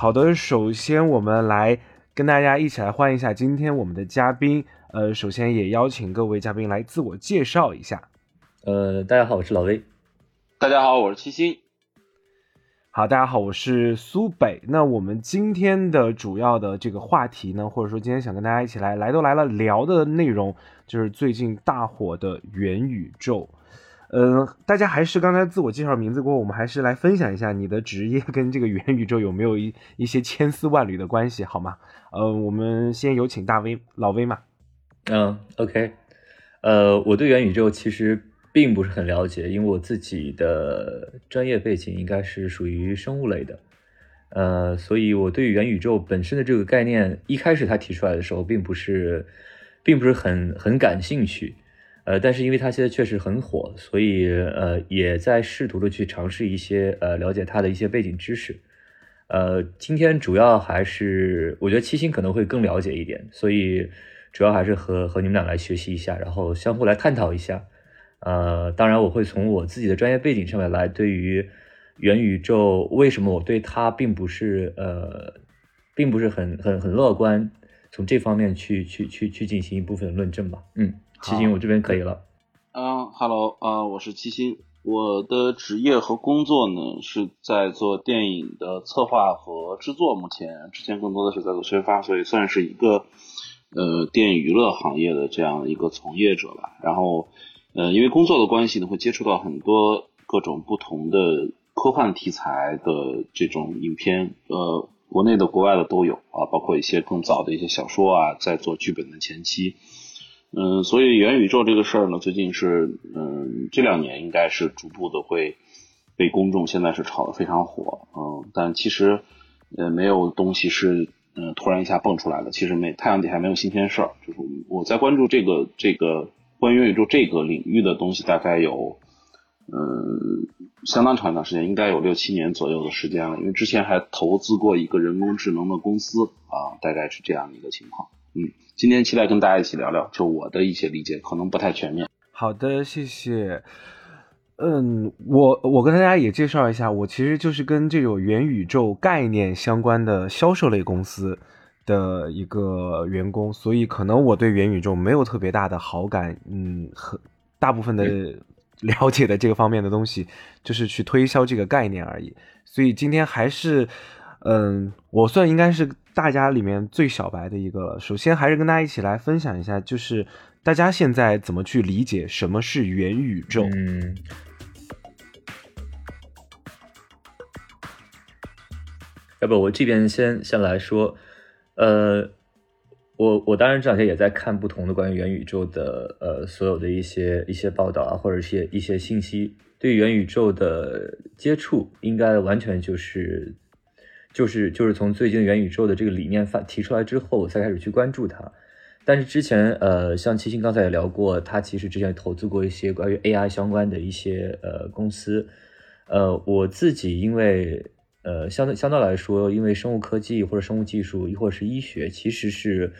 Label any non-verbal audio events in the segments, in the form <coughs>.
好的，首先我们来跟大家一起来欢迎一下今天我们的嘉宾。呃，首先也邀请各位嘉宾来自我介绍一下。呃，大家好，我是老威。大家好，我是七星。好，大家好，我是苏北。那我们今天的主要的这个话题呢，或者说今天想跟大家一起来来都来了聊的内容，就是最近大火的元宇宙。嗯，大家还是刚才自我介绍名字过后，我们还是来分享一下你的职业跟这个元宇宙有没有一一些千丝万缕的关系，好吗？呃，我们先有请大威老威嘛。嗯，OK。呃，我对元宇宙其实。并不是很了解，因为我自己的专业背景应该是属于生物类的，呃，所以我对元宇宙本身的这个概念，一开始他提出来的时候，并不是，并不是很很感兴趣，呃，但是因为他现在确实很火，所以呃，也在试图的去尝试一些呃了解他的一些背景知识，呃，今天主要还是我觉得七星可能会更了解一点，所以主要还是和和你们俩来学习一下，然后相互来探讨一下。呃，当然，我会从我自己的专业背景上面来，对于元宇宙为什么我对它并不是呃，并不是很很很乐观，从这方面去去去去进行一部分论证吧。嗯，七星，我这边可以了。嗯，Hello，啊，我是七星，我的职业和工作呢是在做电影的策划和制作，目前之前更多的是在做宣发，所以算是一个呃电影娱乐行业的这样一个从业者吧。然后。呃，因为工作的关系呢，会接触到很多各种不同的科幻题材的这种影片，呃，国内的、国外的都有啊，包括一些更早的一些小说啊，在做剧本的前期，嗯，所以元宇宙这个事儿呢，最近是，嗯，这两年应该是逐步的会被公众现在是炒得非常火，嗯，但其实，呃，没有东西是，嗯，突然一下蹦出来的，其实没太阳底下没有新鲜事儿，就是我在关注这个这个。关于元宇宙这个领域的东西，大概有，嗯，相当长一段时间，应该有六七年左右的时间了。因为之前还投资过一个人工智能的公司啊，大概是这样的一个情况。嗯，今天期待跟大家一起聊聊，就我的一些理解，可能不太全面。好的，谢谢。嗯，我我跟大家也介绍一下，我其实就是跟这种元宇宙概念相关的销售类公司。的一个员工，所以可能我对元宇宙没有特别大的好感，嗯，和大部分的 <laughs> 了解的这个方面的东西，就是去推销这个概念而已。所以今天还是，嗯，我算应该是大家里面最小白的一个了。首先还是跟大家一起来分享一下，就是大家现在怎么去理解什么是元宇宙？嗯，要不我这边先先来说。呃，我我当然这两天也在看不同的关于元宇宙的呃所有的一些一些报道啊，或者一些一些信息。对元宇宙的接触，应该完全就是就是就是从最近元宇宙的这个理念发提出来之后，我才开始去关注它。但是之前呃，像七星刚才也聊过，他其实之前投资过一些关于 AI 相关的一些呃公司。呃，我自己因为。呃，相对相对来说，因为生物科技或者生物技术，亦或是医学，其实是，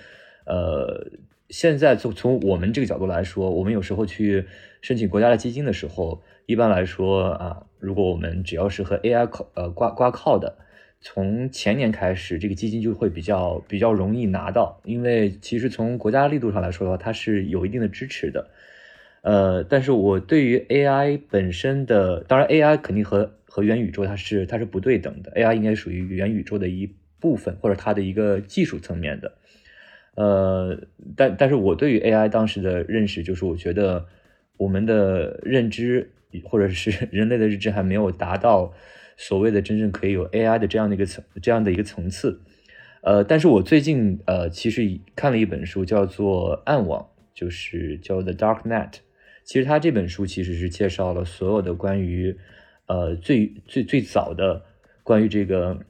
呃，现在从从我们这个角度来说，我们有时候去申请国家的基金的时候，一般来说啊，如果我们只要是和 AI 靠呃挂挂靠的，从前年开始，这个基金就会比较比较容易拿到，因为其实从国家力度上来说的话，它是有一定的支持的。呃，但是我对于 AI 本身的，当然 AI 肯定和和元宇宙它是它是不对等的，AI 应该属于元宇宙的一部分或者它的一个技术层面的，呃，但但是我对于 AI 当时的认识就是，我觉得我们的认知或者是 <laughs> 人类的认知还没有达到所谓的真正可以有 AI 的这样的一个层这样的一个层次，呃，但是我最近呃其实看了一本书叫做《暗网》，就是叫 The Dark Net，其实它这本书其实是介绍了所有的关于呃，最最最早的关于这个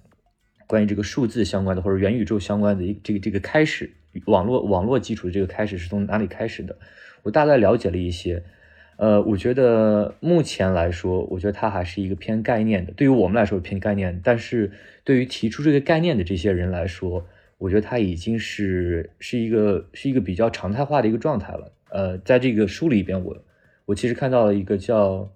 关于这个数字相关的或者元宇宙相关的一这个这个开始，网络网络基础的这个开始是从哪里开始的？我大概了解了一些。呃，我觉得目前来说，我觉得它还是一个偏概念的。对于我们来说偏概念，但是对于提出这个概念的这些人来说，我觉得它已经是是一个是一个比较常态化的一个状态了。呃，在这个书里边，我我其实看到了一个叫。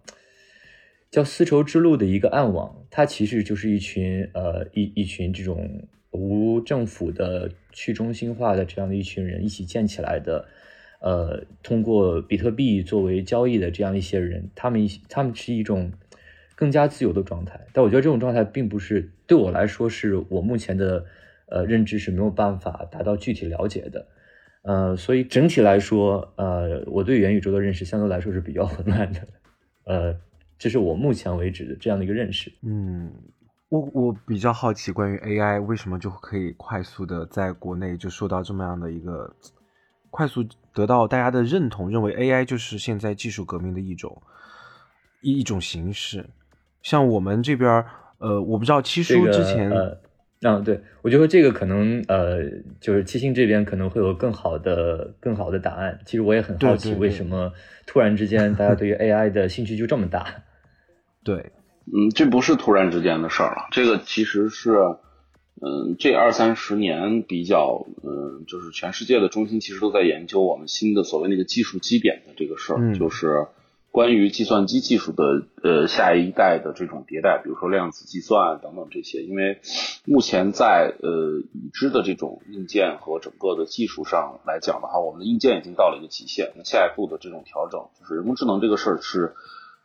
叫丝绸之路的一个暗网，它其实就是一群呃一一群这种无政府的去中心化的这样的一群人一起建起来的，呃，通过比特币作为交易的这样一些人，他们他们是一种更加自由的状态，但我觉得这种状态并不是对我来说是我目前的呃认知是没有办法达到具体了解的。呃，所以整体来说，呃，我对元宇宙的认识相对来说是比较混乱的，呃，这是我目前为止的这样的一个认识。嗯，我我比较好奇，关于 AI 为什么就可以快速的在国内就受到这么样的一个快速得到大家的认同，认为 AI 就是现在技术革命的一种一一种形式。像我们这边，呃，我不知道七叔之前。嗯，对，我觉得这个可能，呃，就是七星这边可能会有更好的、更好的答案。其实我也很好奇，为什么突然之间大家对于 AI 的兴趣就这么大？<laughs> 对，嗯，这不是突然之间的事儿了，这个其实是，嗯，这二三十年比较，嗯，就是全世界的中心其实都在研究我们新的所谓那个技术基点的这个事儿，就是。关于计算机技术的呃下一代的这种迭代，比如说量子计算等等这些，因为目前在呃已知的这种硬件和整个的技术上来讲的话，我们的硬件已经到了一个极限。那下一步的这种调整，就是人工智能这个事儿是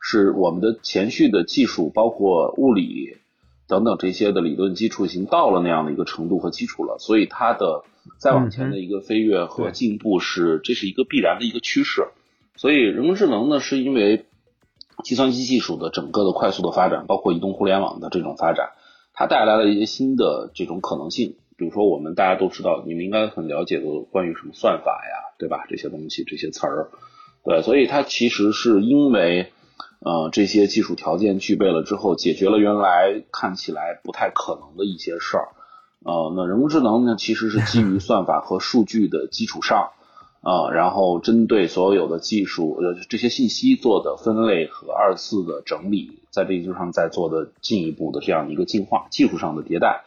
是我们的前续的技术，包括物理等等这些的理论基础已经到了那样的一个程度和基础了，所以它的再往前的一个飞跃和进步是这是一个必然的一个趋势。所以，人工智能呢，是因为计算机技术的整个的快速的发展，包括移动互联网的这种发展，它带来了一些新的这种可能性。比如说，我们大家都知道，你们应该很了解的关于什么算法呀，对吧？这些东西，这些词儿，对，所以它其实是因为，呃，这些技术条件具备了之后，解决了原来看起来不太可能的一些事儿。呃，那人工智能呢，其实是基于算法和数据的基础上。啊，然后针对所有的技术，呃，这些信息做的分类和二次的整理，在这基础上再做的进一步的这样一个进化，技术上的迭代。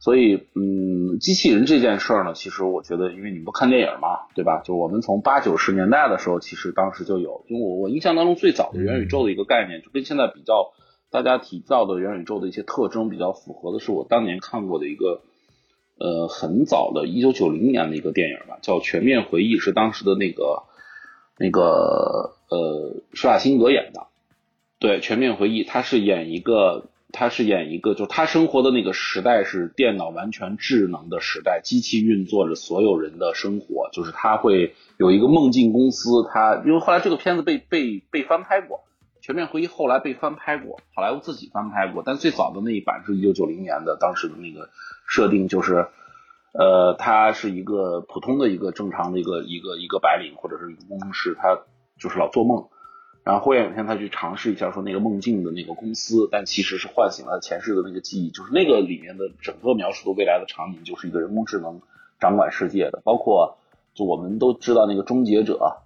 所以，嗯，机器人这件事儿呢，其实我觉得，因为你不看电影嘛，对吧？就我们从八九十年代的时候，其实当时就有，因为我我印象当中最早的元宇宙的一个概念，就跟现在比较，大家提到的元宇宙的一些特征比较符合的是，我当年看过的一个。呃，很早的，一九九零年的一个电影吧，叫《全面回忆》，是当时的那个那个呃施瓦辛格演的。对，《全面回忆》，他是演一个，他是演一个，就他生活的那个时代是电脑完全智能的时代，机器运作着所有人的生活。就是他会有一个梦境公司，他因为后来这个片子被被被翻拍过，《全面回忆》后来被翻拍过，好莱坞自己翻拍过，但最早的那一版是一九九零年的，当时的那个。设定就是，呃，他是一个普通的一个正常的一个一个一个白领或者是一个工程师，他就是老做梦，然后忽然有一天他去尝试一下说那个梦境的那个公司，但其实是唤醒了前世的那个记忆，就是那个里面的整个描述的未来的场景就是一个人工智能掌管世界的，包括就我们都知道那个终结者，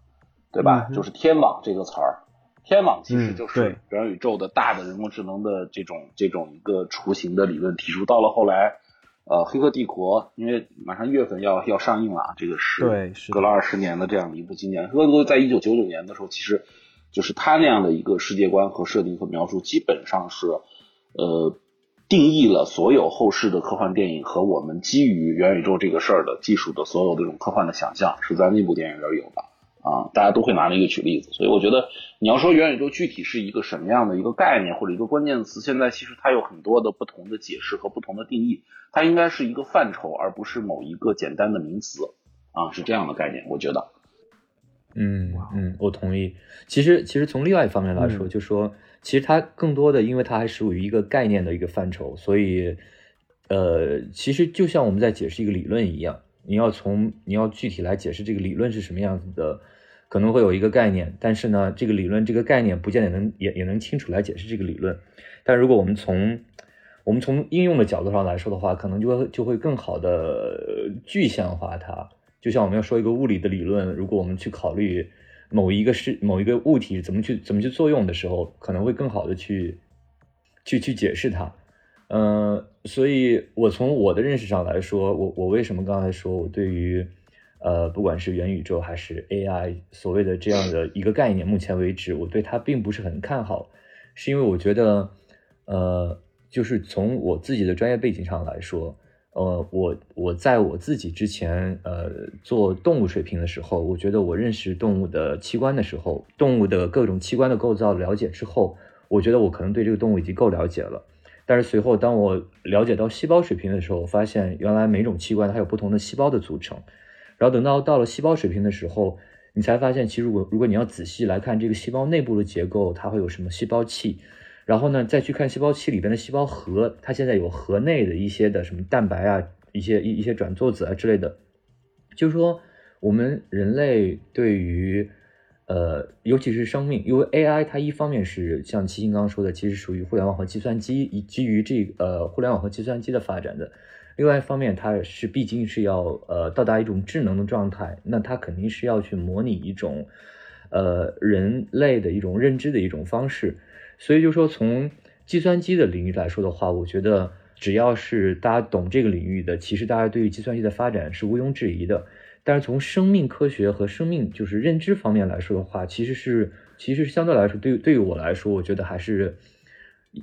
对吧？就是天网这个词儿，天网其实就是元宇宙的大的人工智能的这种这种一个雏形的理论提出，到了后来。呃，黑客帝国，因为马上月份要要上映了啊，这个是对，隔了二十年的这样的一部经典。黑客帝国在一九九九年的时候，其实就是他那样的一个世界观和设定和描述，基本上是呃定义了所有后世的科幻电影和我们基于元宇宙这个事儿的技术的所有这种科幻的想象，是在那部电影里有的。啊，大家都会拿那个举例子，所以我觉得你要说元宇宙具体是一个什么样的一个概念或者一个关键词，现在其实它有很多的不同的解释和不同的定义，它应该是一个范畴，而不是某一个简单的名词啊，是这样的概念，我觉得。嗯嗯，我同意。其实其实从另外一方面来说，就说其实它更多的，因为它还属于一个概念的一个范畴，所以呃，其实就像我们在解释一个理论一样，你要从你要具体来解释这个理论是什么样子的。可能会有一个概念，但是呢，这个理论这个概念不见得能也也能清楚来解释这个理论。但如果我们从我们从应用的角度上来说的话，可能就会就会更好的具象化它。就像我们要说一个物理的理论，如果我们去考虑某一个是某一个物体怎么去怎么去作用的时候，可能会更好的去去去解释它。嗯，所以我从我的认识上来说，我我为什么刚才说我对于。呃，不管是元宇宙还是 AI，所谓的这样的一个概念，目前为止我对它并不是很看好。是因为我觉得，呃，就是从我自己的专业背景上来说，呃，我我在我自己之前呃做动物水平的时候，我觉得我认识动物的器官的时候，动物的各种器官的构造了解之后，我觉得我可能对这个动物已经够了解了。但是随后当我了解到细胞水平的时候，我发现原来每种器官它有不同的细胞的组成。然后等到到了细胞水平的时候，你才发现，其实如果如果你要仔细来看这个细胞内部的结构，它会有什么细胞器，然后呢再去看细胞器里边的细胞核，它现在有核内的一些的什么蛋白啊，一些一一些转作子啊之类的，就是说我们人类对于呃尤其是生命，因为 AI 它一方面是像齐星刚刚说的，其实属于互联网和计算机以基于这呃互联网和计算机的发展的。另外一方面，它是毕竟是要呃到达一种智能的状态，那它肯定是要去模拟一种呃人类的一种认知的一种方式。所以就说从计算机的领域来说的话，我觉得只要是大家懂这个领域的，其实大家对于计算机的发展是毋庸置疑的。但是从生命科学和生命就是认知方面来说的话，其实是其实相对来说，对于对于我来说，我觉得还是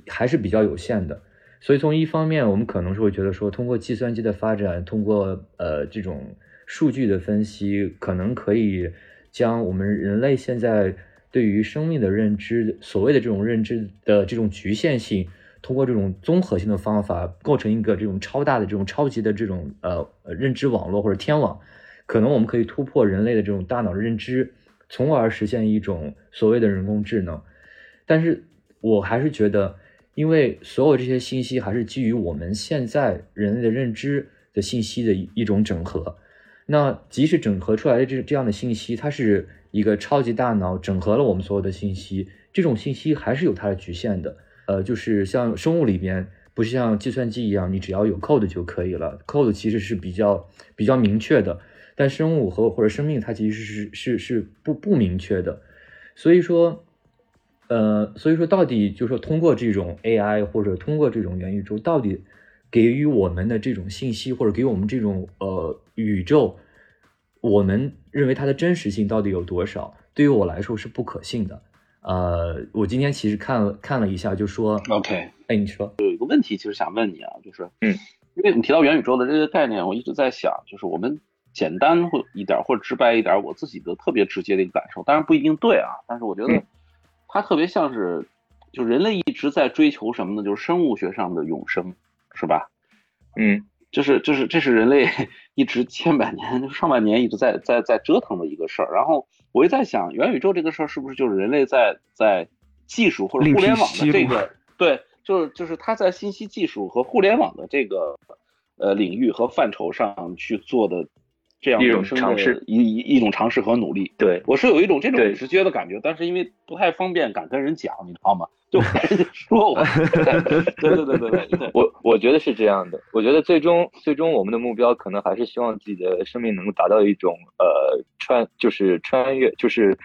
还是比较有限的。所以从一方面，我们可能是会觉得说，通过计算机的发展，通过呃这种数据的分析，可能可以将我们人类现在对于生命的认知，所谓的这种认知的这种局限性，通过这种综合性的方法，构成一个这种超大的这种超级的这种呃认知网络或者天网，可能我们可以突破人类的这种大脑认知，从而实现一种所谓的人工智能。但是我还是觉得。因为所有这些信息还是基于我们现在人类的认知的信息的一种整合，那即使整合出来的这这样的信息，它是一个超级大脑整合了我们所有的信息，这种信息还是有它的局限的。呃，就是像生物里边，不是像计算机一样，你只要有 code 就可以了，code 其实是比较比较明确的，但生物和或者生命它其实是是是不不明确的，所以说。呃，所以说，到底就是说，通过这种 AI 或者通过这种元宇宙，到底给予我们的这种信息，或者给我们这种呃宇宙，我们认为它的真实性到底有多少？对于我来说是不可信的。呃，我今天其实看了看了一下，就说 OK，哎，你说有一个问题，其实想问你啊，就是嗯，因为你提到元宇宙的这个概念，我一直在想，就是我们简单或一点或者直白一点，我自己的特别直接的一个感受，当然不一定对啊，但是我觉得。它特别像是，就人类一直在追求什么呢？就是生物学上的永生，是吧？嗯，就是就是这是人类 <laughs> 一直千百年、上百年一直在在在折腾的一个事儿。然后我就在想，元宇宙这个事儿是不是就是人类在在技术或者互联网的这个 <laughs> 对，就是就是它在信息技术和互联网的这个呃领域和范畴上去做的。这样一种尝试，一一一种尝试和努力。对我是有一种这种直觉的感觉，但是因为不太方便敢跟人讲，你知道吗？就 <laughs> 说我，对对对对对 <laughs> 对，我我觉得是这样的。我觉得最终最终我们的目标可能还是希望自己的生命能够达到一种呃穿就是穿越就是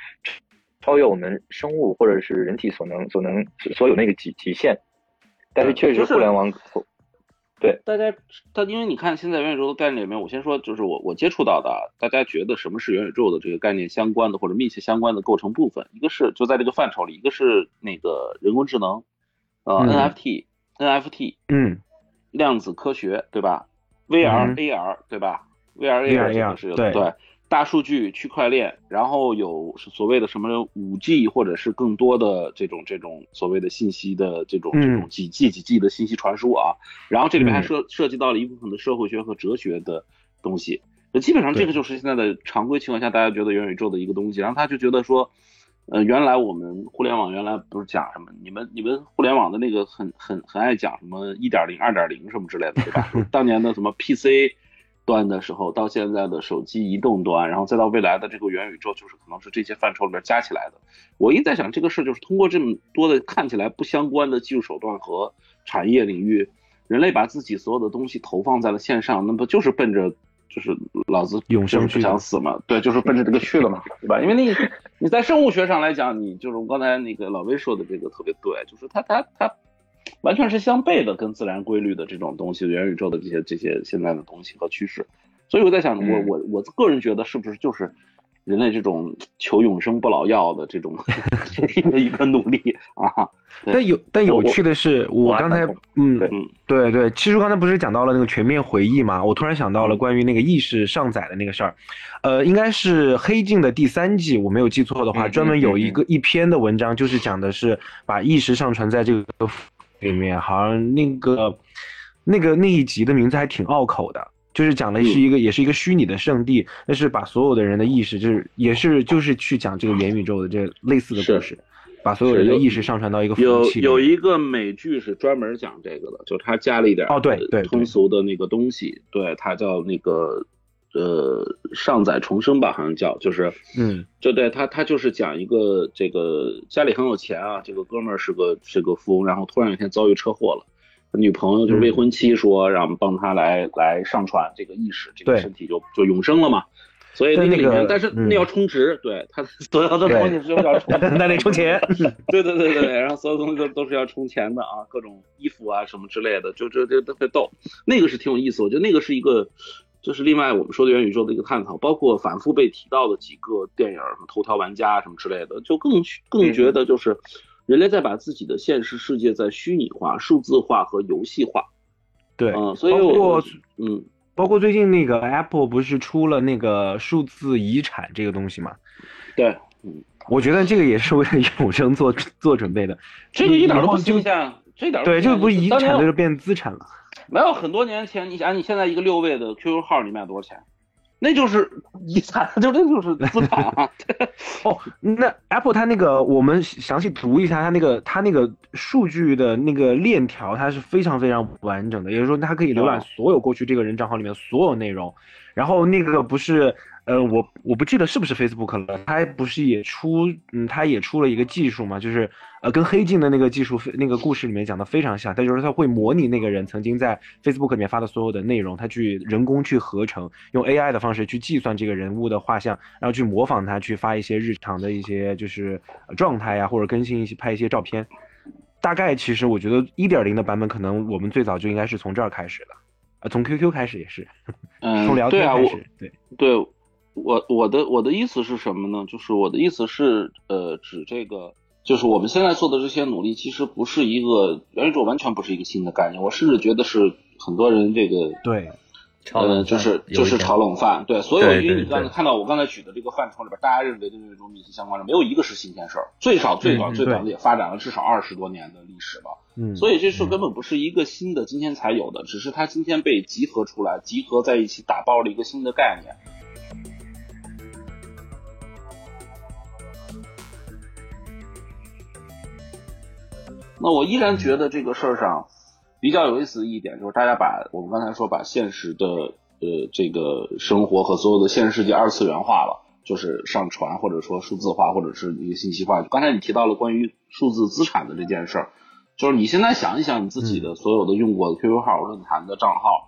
超越我们生物或者是人体所能所能所有那个极极限。但是确实互联网。对，大家，他因为你看现在元宇宙的概念里面，我先说，就是我我接触到的，大家觉得什么是元宇宙的这个概念相关的或者密切相关的构成部分，一个是就在这个范畴里，一个是那个人工智能，呃，NFT，NFT，嗯，量子科学，对吧？VR，AR，对吧？VR，AR 这个是对。大数据、区块链，然后有所谓的什么五 G，或者是更多的这种这种所谓的信息的这种这种几 G 几 G 的信息传输啊，然后这里面还涉涉及到了一部分的社会学和哲学的东西，那基本上这个就是现在的常规情况下大家觉得元宇宙的一个东西，然后他就觉得说，呃，原来我们互联网原来不是讲什么，你们你们互联网的那个很很很爱讲什么一点零、二点零什么之类的，对吧？<laughs> 当年的什么 PC。端的时候，到现在的手机移动端，然后再到未来的这个元宇宙，就是可能是这些范畴里面加起来的。我一直在想，这个事就是通过这么多的看起来不相关的技术手段和产业领域，人类把自己所有的东西投放在了线上，那不就是奔着就是老子永生不想死嘛？对，就是奔着这个去了嘛，对吧？因为你你在生物学上来讲，你就是我刚才那个老魏说的这个特别对，就是他他他。完全是相悖的，跟自然规律的这种东西，元宇宙的这些这些现在的东西和趋势，所以我在想，我我我个人觉得是不是就是人类这种求永生不老药的这种 <laughs> 的一个努力啊。但有但有趣的是，我刚才嗯对。对，其实刚才不是讲到了那个全面回忆嘛，我突然想到了关于那个意识上载的那个事儿，呃，应该是《黑镜》的第三季，我没有记错的话，专门有一个一篇的文章，就是讲的是把意识上传在这个里面，好像那个那个那一集的名字还挺拗口的。就是讲的是一个，也是一个虚拟的圣地，那是把所有的人的意识，就是也是就是去讲这个元宇宙的这类似的故事，把所有人的意识上传到一个服务器里。有有一个美剧是专门讲这个的，就他加了一点哦，对对通俗的那个东西，对，它叫那个呃上载重生吧，好像叫，就是嗯，就对他他就是讲一个这个家里很有钱啊，这个哥们儿是个是个富翁，然后突然有一天遭遇车祸了。女朋友就是未婚妻说，让我们帮他来来上传这个意识，这个身体就就永生了嘛。所以那个里面，但是那要充值，对他 <laughs> 所有的东西是要充，<laughs> 那得充钱。<laughs> 对对对对，然后所有东西都都是要充钱的啊，各种衣服啊什么之类的，就就就特别逗。那个是挺有意思，我觉得那个是一个，就是另外我们说的元宇宙的一个探讨，包括反复被提到的几个电影，什么头条玩家什么之类的，就更更觉得就是。人类在把自己的现实世界在虚拟化、数字化和游戏化，对，嗯，所以包括嗯，包括最近那个 Apple 不是出了那个数字遗产这个东西嘛？对，嗯，我觉得这个也是为了永生做做准备的。这个一点都不新鲜，这点对，这个不是遗产，这就变资产了。没有很多年前，你想你现在一个六位的 QQ 号，你卖多少钱？那就是遗产，<laughs> 就那就是资产啊！<laughs> 哦，那 Apple 它那个，我们详细读一下它那个它那个数据的那个链条，它是非常非常完整的，也就是说它可以浏览所有过去这个人账号里面所有内容，然后那个不是。呃，我我不记得是不是 Facebook 了，它不是也出，嗯，它也出了一个技术嘛，就是呃，跟黑镜的那个技术那个故事里面讲的非常像，它就是它会模拟那个人曾经在 Facebook 里面发的所有的内容，它去人工去合成，用 AI 的方式去计算这个人物的画像，然后去模仿他去发一些日常的一些就是状态呀，或者更新一些拍一些照片。大概其实我觉得一点零的版本可能我们最早就应该是从这儿开始的，呃，从 QQ 开始也是，<laughs> 从聊天开始，对对。我我的我的意思是什么呢？就是我的意思是，呃，指这个，就是我们现在做的这些努力，其实不是一个元宇宙，完全不是一个新的概念。我甚至觉得是很多人这个对，呃，就是就是炒冷饭。对，所有因为你刚才看到我刚才举的这个范畴里边，大家认为的这种密切相关的，没有一个是新鲜事儿。最少最短最短的也发展了至少二十多年的历史了。嗯，所以这事根本不是一个新的今天才有的，只是它今天被集合出来，集合在一起打包了一个新的概念。那我依然觉得这个事儿上比较有意思的一点，就是大家把我们刚才说把现实的呃这个生活和所有的现实世界二次元化了，就是上传或者说数字化或者是一个信息化。刚才你提到了关于数字资产的这件事儿，就是你现在想一想你自己的所有的用过的 QQ 号、论坛的账号，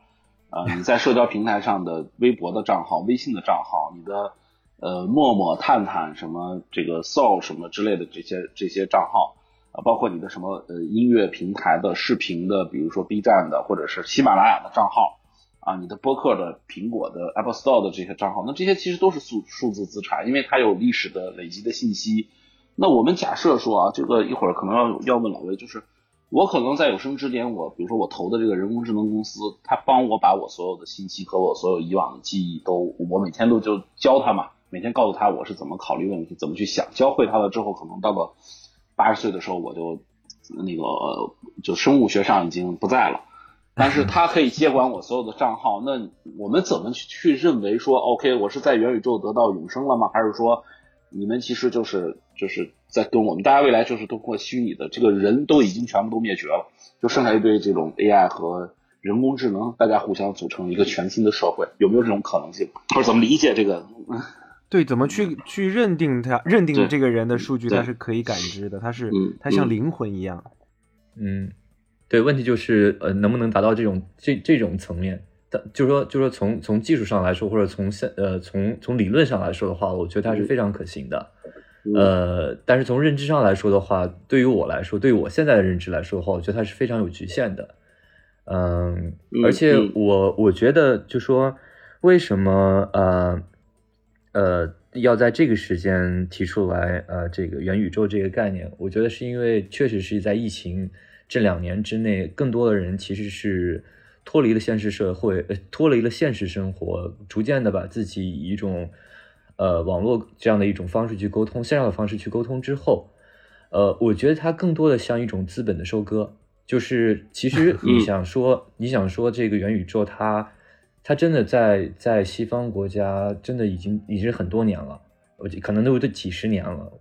呃，你在社交平台上的微博的账号、微信的账号，你的呃陌陌、探探什么这个 Soul 什么之类的这些这些账号。啊包括你的什么呃音乐平台的视频的，比如说 B 站的或者是喜马拉雅的账号啊，你的播客的苹果的 Apple Store 的这些账号，那这些其实都是数数字资产，因为它有历史的累积的信息。那我们假设说啊，这个一会儿可能要要问老魏，就是我可能在有生之年，我比如说我投的这个人工智能公司，它帮我把我所有的信息和我所有以往的记忆都，我每天都就教他嘛，每天告诉他我是怎么考虑问题，怎么去想，教会他了之后，可能到了。八十岁的时候我就那个就生物学上已经不在了，但是他可以接管我所有的账号。那我们怎么去去认为说，OK，我是在元宇宙得到永生了吗？还是说你们其实就是就是在跟我们大家未来就是通过虚拟的这个人都已经全部都灭绝了，就剩下一堆这种 AI 和人工智能，大家互相组成一个全新的社会，有没有这种可能性？或者怎么理解这个？对，怎么去去认定他？认定这个人的数据，他是可以感知的，他是，他像灵魂一样。嗯，对，问题就是呃，能不能达到这种这这种层面？但就是说，就是说，从从技术上来说，或者从现呃从从理论上来说的话，我觉得它是非常可行的。呃，但是从认知上来说的话，对于我来说，对于我现在的认知来说的话，我觉得它是非常有局限的。嗯，而且我我觉得，就说为什么呃。呃，要在这个时间提出来，呃，这个元宇宙这个概念，我觉得是因为确实是在疫情这两年之内，更多的人其实是脱离了现实社会，呃，脱离了现实生活，逐渐的把自己以一种呃网络这样的一种方式去沟通，线上的方式去沟通之后，呃，我觉得它更多的像一种资本的收割，就是其实 <laughs> 你想说，你想说这个元宇宙它。它真的在在西方国家，真的已经已经很多年了，我可能都都几十年了。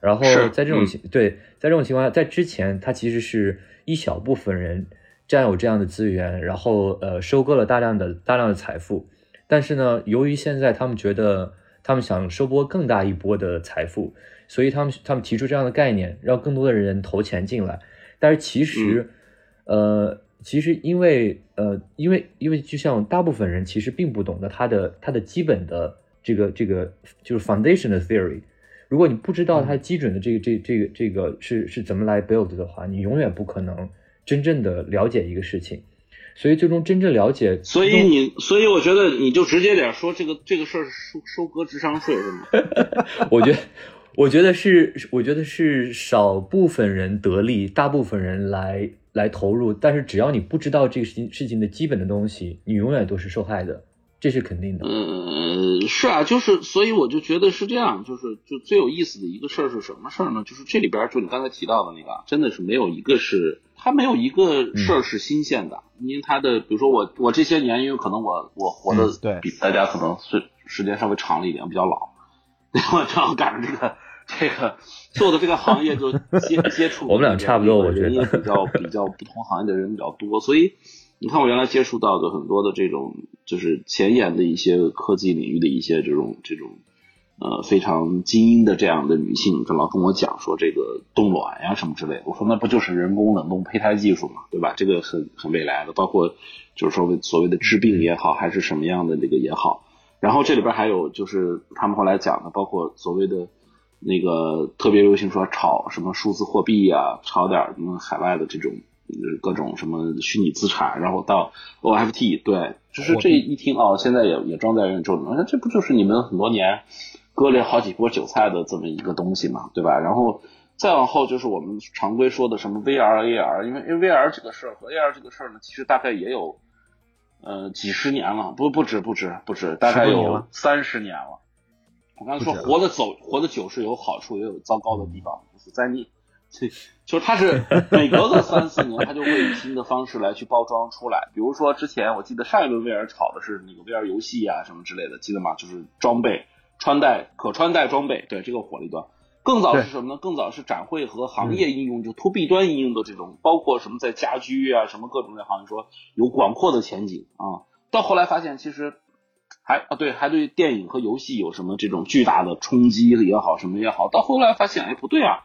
然后在这种情对，在这种情况下，在之前，他其实是一小部分人占有这样的资源，然后呃收割了大量的大量的财富。但是呢，由于现在他们觉得他们想收割更大一波的财富，所以他们他们提出这样的概念，让更多的人投钱进来。但是其实，呃。其实，因为呃，因为因为就像大部分人其实并不懂得它的它的基本的这个这个就是 foundation 的 theory。如果你不知道它基准的这个这这个这个是是怎么来 build 的话，你永远不可能真正的了解一个事情。所以最终真正了解，所以你所以我觉得你就直接点说这个这个事儿收收割智商税是吗？<laughs> 我觉得我觉得是我觉得是少部分人得利，大部分人来。来投入，但是只要你不知道这个事情事情的基本的东西，你永远都是受害的，这是肯定的。嗯，是啊，就是所以我就觉得是这样，就是就最有意思的一个事儿是什么事儿呢？就是这里边就你刚才提到的那个，真的是没有一个是它没有一个事儿是新鲜的，因为它的比如说我我这些年，因为可能我我活的比大家可能是时间稍微长了一点，比较老，<laughs> 我正好赶上这个。这个做的这个行业就接 <laughs> 接触，我们俩差不多，我觉得也比较比较不同行业的人比较多，所以你看我原来接触到的很多的这种就是前沿的一些科技领域的一些这种这种呃非常精英的这样的女性，就老跟我讲说这个冻卵呀什么之类的，我说那不就是人工冷冻胚胎技术嘛，对吧？这个很很未来的，包括就是说所谓的治病也好，还是什么样的这个也好，然后这里边还有就是他们后来讲的，包括所谓的。那个特别流行说炒什么数字货币呀，炒点什么海外的这种各种什么虚拟资产，然后到 OFT，对，就是这一听哦，现在也也装在元宇宙里，那这不就是你们很多年割了好几波韭菜的这么一个东西嘛，对吧？然后再往后就是我们常规说的什么 VR、AR，因为因为 VR 这个事儿和 AR 这个事儿呢，其实大概也有呃几十年了，不不止不止不止，大概有三十年了。我刚才说活得走活得久是有好处也有糟糕的地方，就是在你，就是它是 <laughs> 每隔个三四年，它就会以新的方式来去包装出来。比如说之前我记得上一轮 VR 炒的是那个 VR 游戏啊什么之类的，记得吗？就是装备穿戴可穿戴装备，对这个火了一段。更早是什么呢？更早是展会和行业应用，就 To B 端应用的这种，包括什么在家居啊什么各种的行业，说有广阔的前景啊。到后来发现其实。还啊对，还对电影和游戏有什么这种巨大的冲击也好，什么也好。到后来发现，哎，不对啊，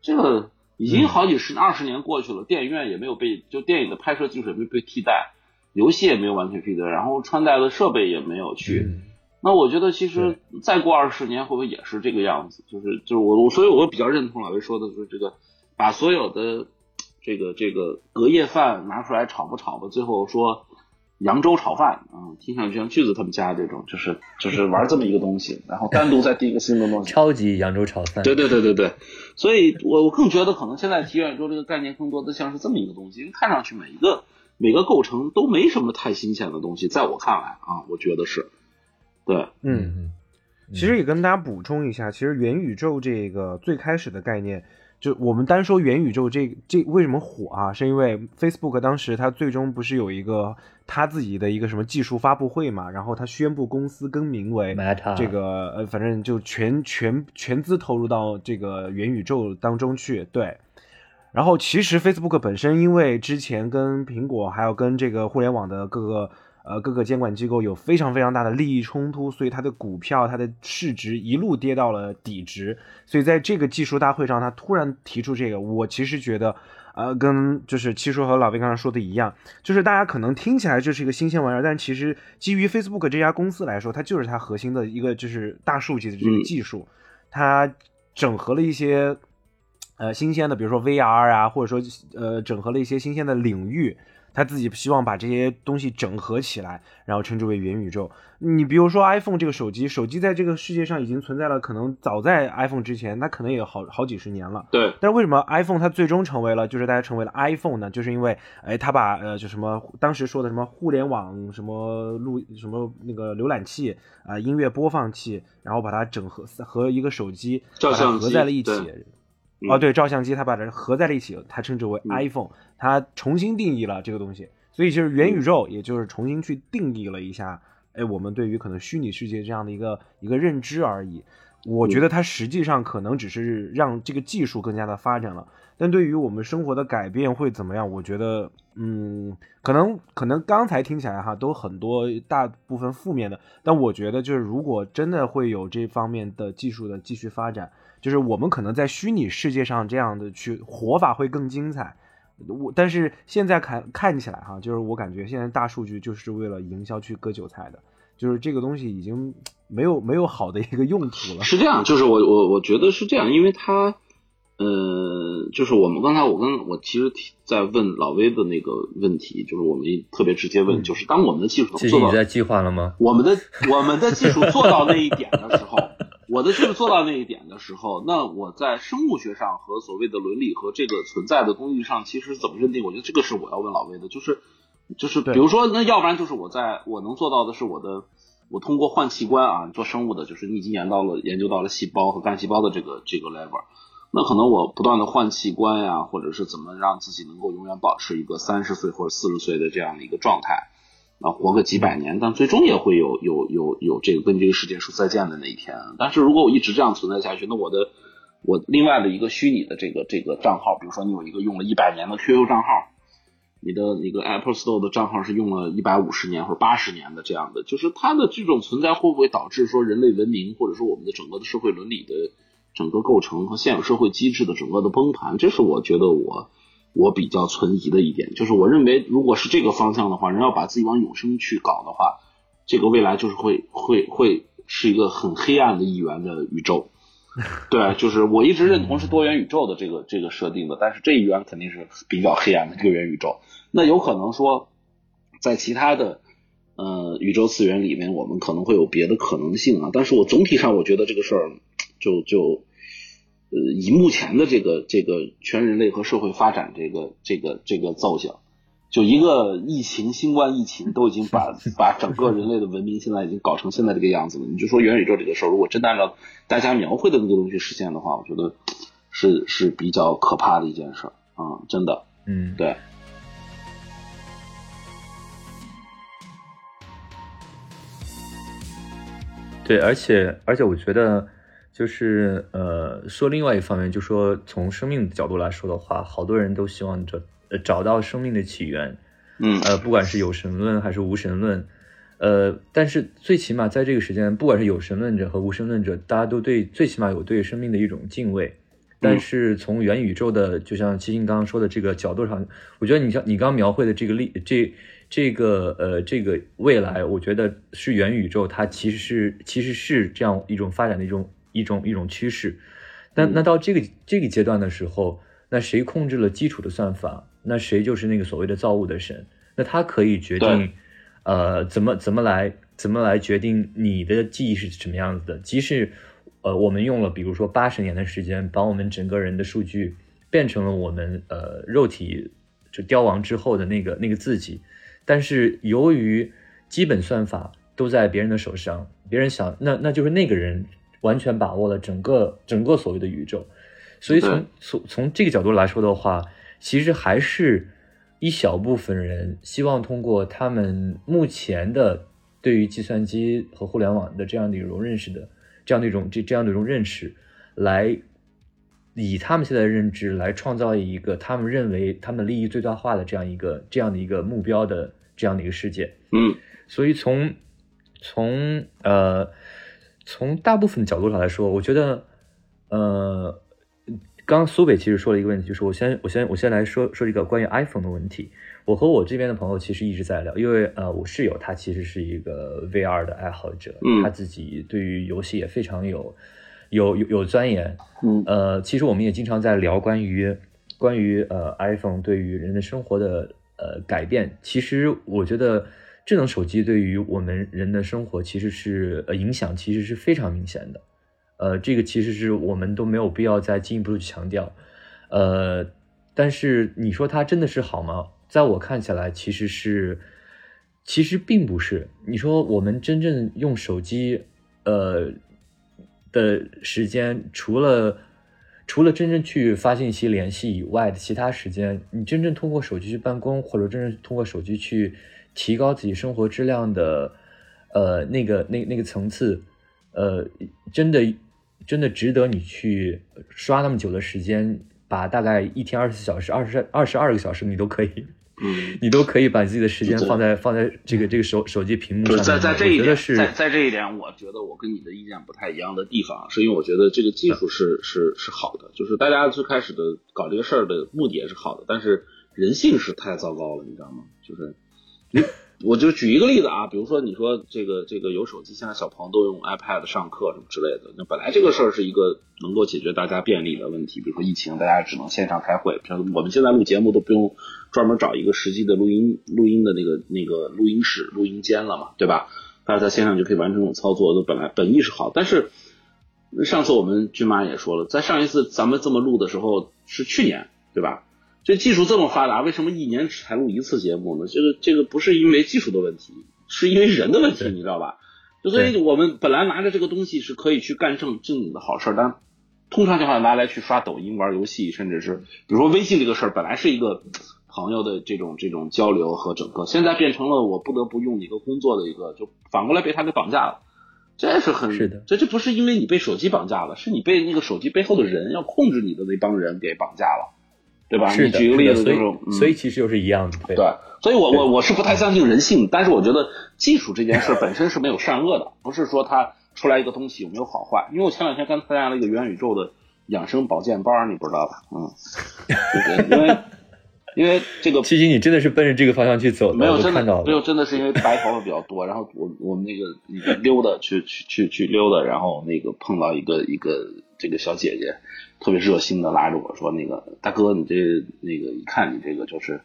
这个已经好几十、二十年过去了，电影院也没有被就电影的拍摄技术也没被替代，游戏也没有完全替代，然后穿戴的设备也没有去。那我觉得，其实再过二十年会不会也是这个样子？就是就是我我，所以我比较认同老魏说的，就是这个把所有的这个这个隔夜饭拿出来炒不炒吧，最后说。扬州炒饭啊，听上去像句子他们家这种，就是就是玩这么一个东西，然后单独再定一个新的东西。<laughs> 超级扬州炒饭。对对对对对，所以我我更觉得可能现在提元宇宙这个概念更多的像是这么一个东西，因为看上去每一个每个构成都没什么太新鲜的东西，在我看来啊，我觉得是，对，嗯，其实也跟大家补充一下，其实元宇宙这个最开始的概念。就我们单说元宇宙这这为什么火啊？是因为 Facebook 当时它最终不是有一个它自己的一个什么技术发布会嘛？然后它宣布公司更名为这个呃，反正就全全全资投入到这个元宇宙当中去。对，然后其实 Facebook 本身因为之前跟苹果还有跟这个互联网的各个。呃，各个监管机构有非常非常大的利益冲突，所以它的股票、它的市值一路跌到了底值。所以在这个技术大会上，他突然提出这个，我其实觉得，呃，跟就是七叔和老魏刚才说的一样，就是大家可能听起来这是一个新鲜玩意儿，但其实基于 Facebook 这家公司来说，它就是它核心的一个就是大数据的这个技术，它整合了一些呃新鲜的，比如说 VR 啊，或者说呃整合了一些新鲜的领域。他自己希望把这些东西整合起来，然后称之为元宇宙。你比如说 iPhone 这个手机，手机在这个世界上已经存在了，可能早在 iPhone 之前，它可能也有好好几十年了。对。但是为什么 iPhone 它最终成为了，就是大家成为了 iPhone 呢？就是因为，哎，它把呃，就什么当时说的什么互联网什么录什么那个浏览器啊，音乐播放器，然后把它整合和一个手机照相机合在了一起。哦，对，照相机，它把它合在了一起，它称之为 iPhone，它重新定义了这个东西。所以就是元宇宙，也就是重新去定义了一下。哎，我们对于可能虚拟世界这样的一个一个认知而已，我觉得它实际上可能只是让这个技术更加的发展了，但对于我们生活的改变会怎么样？我觉得，嗯，可能可能刚才听起来哈都很多大部分负面的，但我觉得就是如果真的会有这方面的技术的继续发展，就是我们可能在虚拟世界上这样的去活法会更精彩。我但是现在看看起来哈，就是我感觉现在大数据就是为了营销去割韭菜的，就是这个东西已经没有没有好的一个用途了。是这样，就是我我我觉得是这样，因为它，呃，就是我们刚才我跟我其实在问老威的那个问题，就是我们特别直接问，就是当我们的技术做到在计划了吗？我们的我们的技术做到那一点的时候。我的就是做到那一点的时候，那我在生物学上和所谓的伦理和这个存在的东西上，其实怎么认定？我觉得这个是我要问老魏的，就是就是比如说，那要不然就是我在我能做到的是我的，我通过换器官啊，做生物的，就是你已经研到了研究到了细胞和干细胞的这个这个 level，那可能我不断的换器官呀，或者是怎么让自己能够永远保持一个三十岁或者四十岁的这样的一个状态。啊，活个几百年，但最终也会有有有有这个跟这个世界说再见的那一天。但是如果我一直这样存在下去，那我的我另外的一个虚拟的这个这个账号，比如说你有一个用了一百年的 QQ 账号，你的那个 Apple Store 的账号是用了一百五十年或者八十年的这样的，就是它的这种存在会不会导致说人类文明或者说我们的整个的社会伦理的整个构成和现有社会机制的整个的崩盘？这是我觉得我。我比较存疑的一点，就是我认为，如果是这个方向的话，人要把自己往永生去搞的话，这个未来就是会会会是一个很黑暗的一元的宇宙。对，就是我一直认同是多元宇宙的这个这个设定的，但是这一元肯定是比较黑暗的这个元宇宙。那有可能说，在其他的呃宇宙次元里面，我们可能会有别的可能性啊。但是我总体上我觉得这个事儿就就。呃，以目前的这个这个全人类和社会发展这个这个这个造向，就一个疫情，新冠疫情都已经把 <laughs> 把整个人类的文明现在已经搞成现在这个样子了。你就说元宇宙这个事儿，如果真的按照大家描绘的那个东西实现的话，我觉得是是比较可怕的一件事儿啊，真的。嗯，对。对，而且而且我觉得。就是呃，说另外一方面，就说从生命的角度来说的话，好多人都希望找呃找到生命的起源，嗯，呃，不管是有神论还是无神论，呃，但是最起码在这个时间，不管是有神论者和无神论者，大家都对最起码有对生命的一种敬畏。但是从元宇宙的，就像七星刚刚说的这个角度上，我觉得你像你刚描绘的这个例，这这个呃这个未来，我觉得是元宇宙，它其实是其实是这样一种发展的一种。一种一种趋势，那那到这个这个阶段的时候，那谁控制了基础的算法？那谁就是那个所谓的造物的神？那他可以决定，呃，怎么怎么来怎么来决定你的记忆是什么样子的？即使呃，我们用了比如说八十年的时间，把我们整个人的数据变成了我们呃肉体就凋亡之后的那个那个自己，但是由于基本算法都在别人的手上，别人想那那就是那个人。完全把握了整个整个所谓的宇宙，所以从从从这个角度来说的话，其实还是一小部分人希望通过他们目前的对于计算机和互联网的这样的一种认识的这样的一种这这样的一种认识，来以他们现在的认知来创造一个他们认为他们利益最大化的这样一个这样的一个目标的这样的一个世界。嗯，所以从从呃。从大部分角度上来说，我觉得，呃，刚刚苏北其实说了一个问题，就是我先我先我先来说说一个关于 iPhone 的问题。我和我这边的朋友其实一直在聊，因为呃，我室友他其实是一个 VR 的爱好者，他自己对于游戏也非常有有有有钻研。嗯，呃，其实我们也经常在聊关于关于呃 iPhone 对于人的生活的。呃改变，其实我觉得智能手机对于我们人的生活其实是呃影响其实是非常明显的，呃，这个其实是我们都没有必要再进一步去强调，呃，但是你说它真的是好吗？在我看起来，其实是其实并不是。你说我们真正用手机呃的时间，除了除了真正去发信息联系以外的其他时间，你真正通过手机去办公，或者真正通过手机去提高自己生活质量的，呃，那个那那个层次，呃，真的真的值得你去刷那么久的时间，把大概一天二十四小时、二十二十二个小时，你都可以，嗯，你都可以把自己的时间放在放在这个这个手手机屏幕上。在在这一点，在在这一点，我觉得我跟你的意见不太一样的地方，是因为我觉得这个技术是是是好的，就是大家最开始的搞这个事儿的目的也是好的，但是人性是太糟糕了，你知道吗？就是我就举一个例子啊，比如说你说这个这个有手机，现在小朋友都用 iPad 上课什么之类的，那本来这个事儿是一个能够解决大家便利的问题，比如说疫情大家只能线上开会，像我们现在录节目都不用专门找一个实际的录音录音的那个那个录音室录音间了嘛，对吧？大家在线上就可以完成这种操作，都本来本意是好，但是上次我们军妈也说了，在上一次咱们这么录的时候是去年，对吧？这技术这么发达，为什么一年只才录一次节目呢？这个这个不是因为技术的问题，是因为人的问题，你知道吧？就所以我们本来拿着这个东西是可以去干正正经的好事儿，但通常情况下拿来去刷抖音、玩游戏，甚至是比如说微信这个事儿，本来是一个朋友的这种这种交流和整个，现在变成了我不得不用一个工作的一个，就反过来被他给绑架了。这是很是的这这不是因为你被手机绑架了，是你被那个手机背后的人要控制你的那帮人给绑架了，对吧？你举个例子，是的就是所以所以其实又是一样的，对对，所以我我我是不太相信人性，但是我觉得技术这件事本身是没有善恶的，不是说它出来一个东西有没有好坏。因为我前两天刚参加了一个元宇宙的养生保健班，你不知道吧？嗯，对 <laughs> 因为因为这个七七，你真的是奔着这个方向去走的，没有真。的没有真的是因为白头发比较多，然后我我们那个那个溜达去去去去溜达，然后那个碰到一个一个这个小姐姐，特别热心的拉着我说那个大哥你这那个一看你这个就是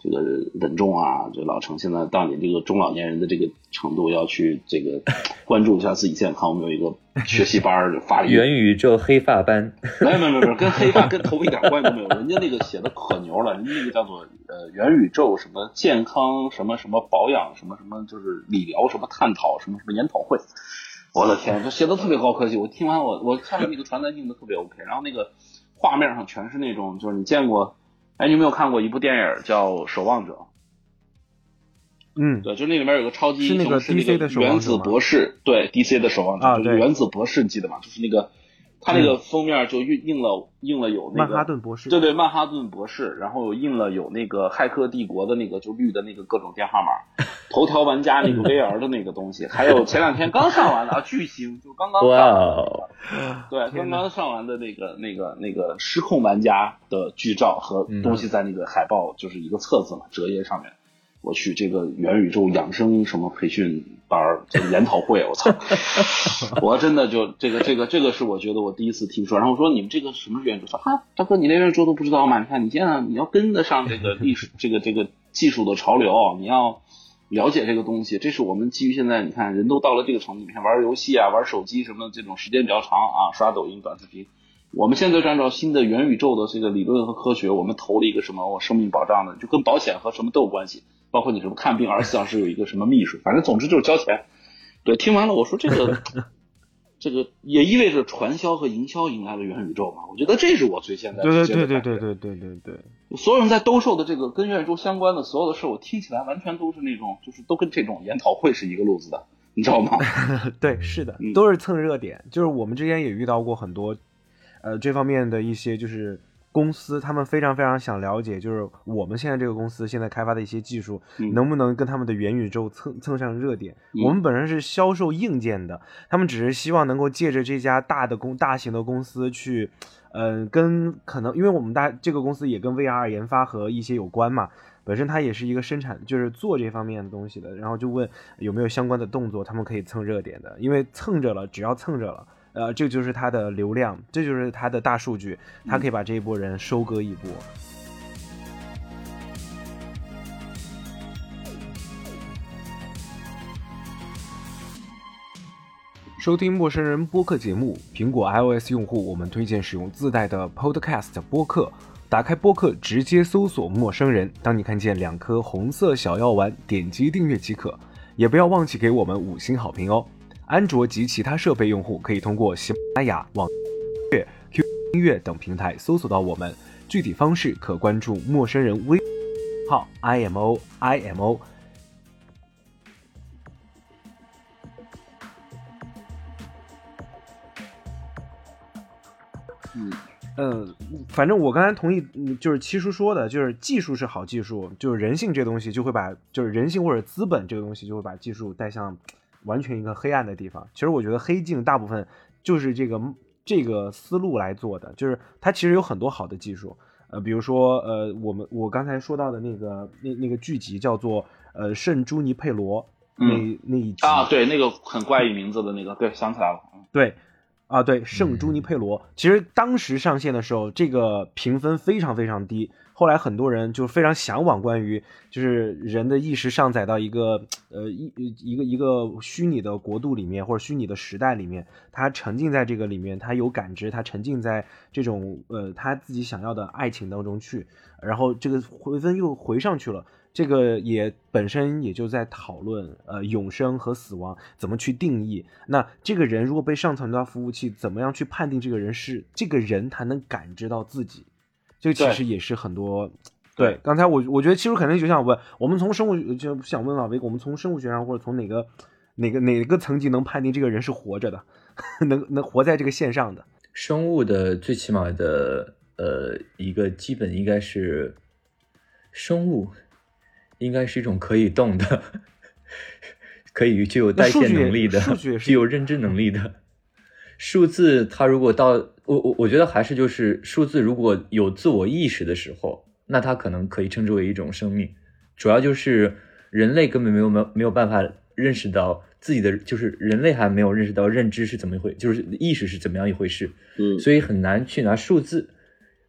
这个稳重啊，这老程现在到你这个中老年人的这个程度，要去这个 <coughs> 关注一下自己健康，我们有一个学习班儿发了元宇宙黑发班，<laughs> 没有没有没有，跟黑发跟头发一点关系都没有。人家那个写的可牛了，人家那个叫做呃元宇宙什么健康什么什么保养什么什么，就是理疗什么探讨什么什么研讨会。我的天，这写的特别高科技。我听完我我看了那个传单印的特别 OK，然后那个画面上全是那种就是你见过，哎，你有没有看过一部电影叫《守望者》？嗯，对，就那里面有个超级是那个英雄，是那 DC 个原子博士，对 DC 的守望者，啊就是原子博士，你记得吗？就是那个他那个封面就印印了印了有那个曼哈顿博士，对对，曼哈顿博士，然后印了有那个骇客帝国的那个就绿的那个各种电话码，<laughs> 头条玩家那个 VR 的那个东西，还有前两天刚上完的啊巨星，就刚刚上哇完的那哦个，对，刚刚上完的那个那个那个失控玩家的剧照和东西在那个海报就是一个册子嘛，折页上面。我去这个元宇宙养生什么培训班儿，这个研讨会，我操！我真的就这个这个这个是我觉得我第一次听说，然后我说你们这个什么元宇宙？说哈，大哥你连元宇宙都不知道吗？你看你现在你要跟得上这个历史这个这个技术的潮流，你要了解这个东西。这是我们基于现在你看人都到了这个程度，你看玩游戏啊、玩手机什么这种时间比较长啊，刷抖音短视频。我们现在就按照新的元宇宙的这个理论和科学，我们投了一个什么我生命保障的，就跟保险和什么都有关系，包括你什么看病二十四小时有一个什么秘书，<laughs> 反正总之就是交钱。对，听完了我说这个 <laughs> 这个也意味着传销和营销迎来了元宇宙嘛？我觉得这是我最现在对对对对对对对对对，所有人在兜售的这个跟元宇宙相关的所有的事，我听起来完全都是那种就是都跟这种研讨会是一个路子的，你知道吗？<laughs> 对，是的嗯，都是蹭热点。就是我们之前也遇到过很多，呃，这方面的一些就是公司，他们非常非常想了解，就是我们现在这个公司现在开发的一些技术，嗯能不能跟他们的元宇宙蹭蹭上热点。嗯我们本身是销售硬件的，他们只是希望能够借着这家大的公大型的公司去，嗯、跟可能因为我们大这个公司也跟 VR 研发和一些有关嘛。本身它也是一个生产，就是做这方面的东西的，然后就问有没有相关的动作，他们可以蹭热点的，因为蹭着了，只要蹭着了，呃这就是它的流量这就是它的大数据它可以把这一波人收割一波。收听陌生人播客节目苹果 ios 用户我们推荐使用自带的 podcast 播客打开播客直接搜索陌生人当你看见两颗红色小药丸点击订阅即可。也不要忘记给我们五星好评哦。安卓及其他设备用户可以通过喜马拉雅、网乐、Q 音乐等平台搜索到我们。具体方式可关注陌生人微号 i m o i m o。嗯嗯，反正我刚才同意，嗯就是七叔说的，就是技术是好技术，就是人性这东西就会把，就是人性或者资本这个东西就会把技术带向完全一个黑暗的地方。其实我觉得黑镜大部分就是这个这个思路来做的，就是它其实有很多好的技术，呃，比如说呃，我们我刚才说到的那个那那个剧集叫做呃圣朱尼佩罗那、嗯。那一集。啊，对，那个很怪异名字的那个，对，想起来了。嗯。对，啊，对，圣朱尼佩罗，其实当时上线的时候，这个评分非常非常低。后来很多人就非常向往关于就是人的意识上载到一个呃一一个一个虚拟的国度里面或者虚拟的时代里面，他沉浸在这个里面，他有感知，他沉浸在这种呃他自己想要的爱情当中去，然后这个回分又回上去了。这个也本身也就在讨论，呃，永生和死亡怎么去定义。那这个人如果被上传到服务器，怎么样去判定这个人是这个人他能感知到自己？这个其实也是很多。对对，刚才我我觉得其实肯定就想问，我们从生物就想问老魏，我们从生物学上或者从哪个哪个哪个层级能判定这个人是活着的，<laughs> 能能活在这个线上的？生物的最起码的呃一个基本应该是生物应该是一种可以动的，<laughs> 可以具有代谢能力的 <laughs> 具有认知能力的。数字它如果到我我我觉得还是就是数字如果有自我意识的时候，那它可能可以称之为一种生命。主要就是人类根本没有没有没有办法认识到自己的，就是人类还没有认识到认知是怎么一回，就是意识是怎么样一回事。嗯所以很难去拿数字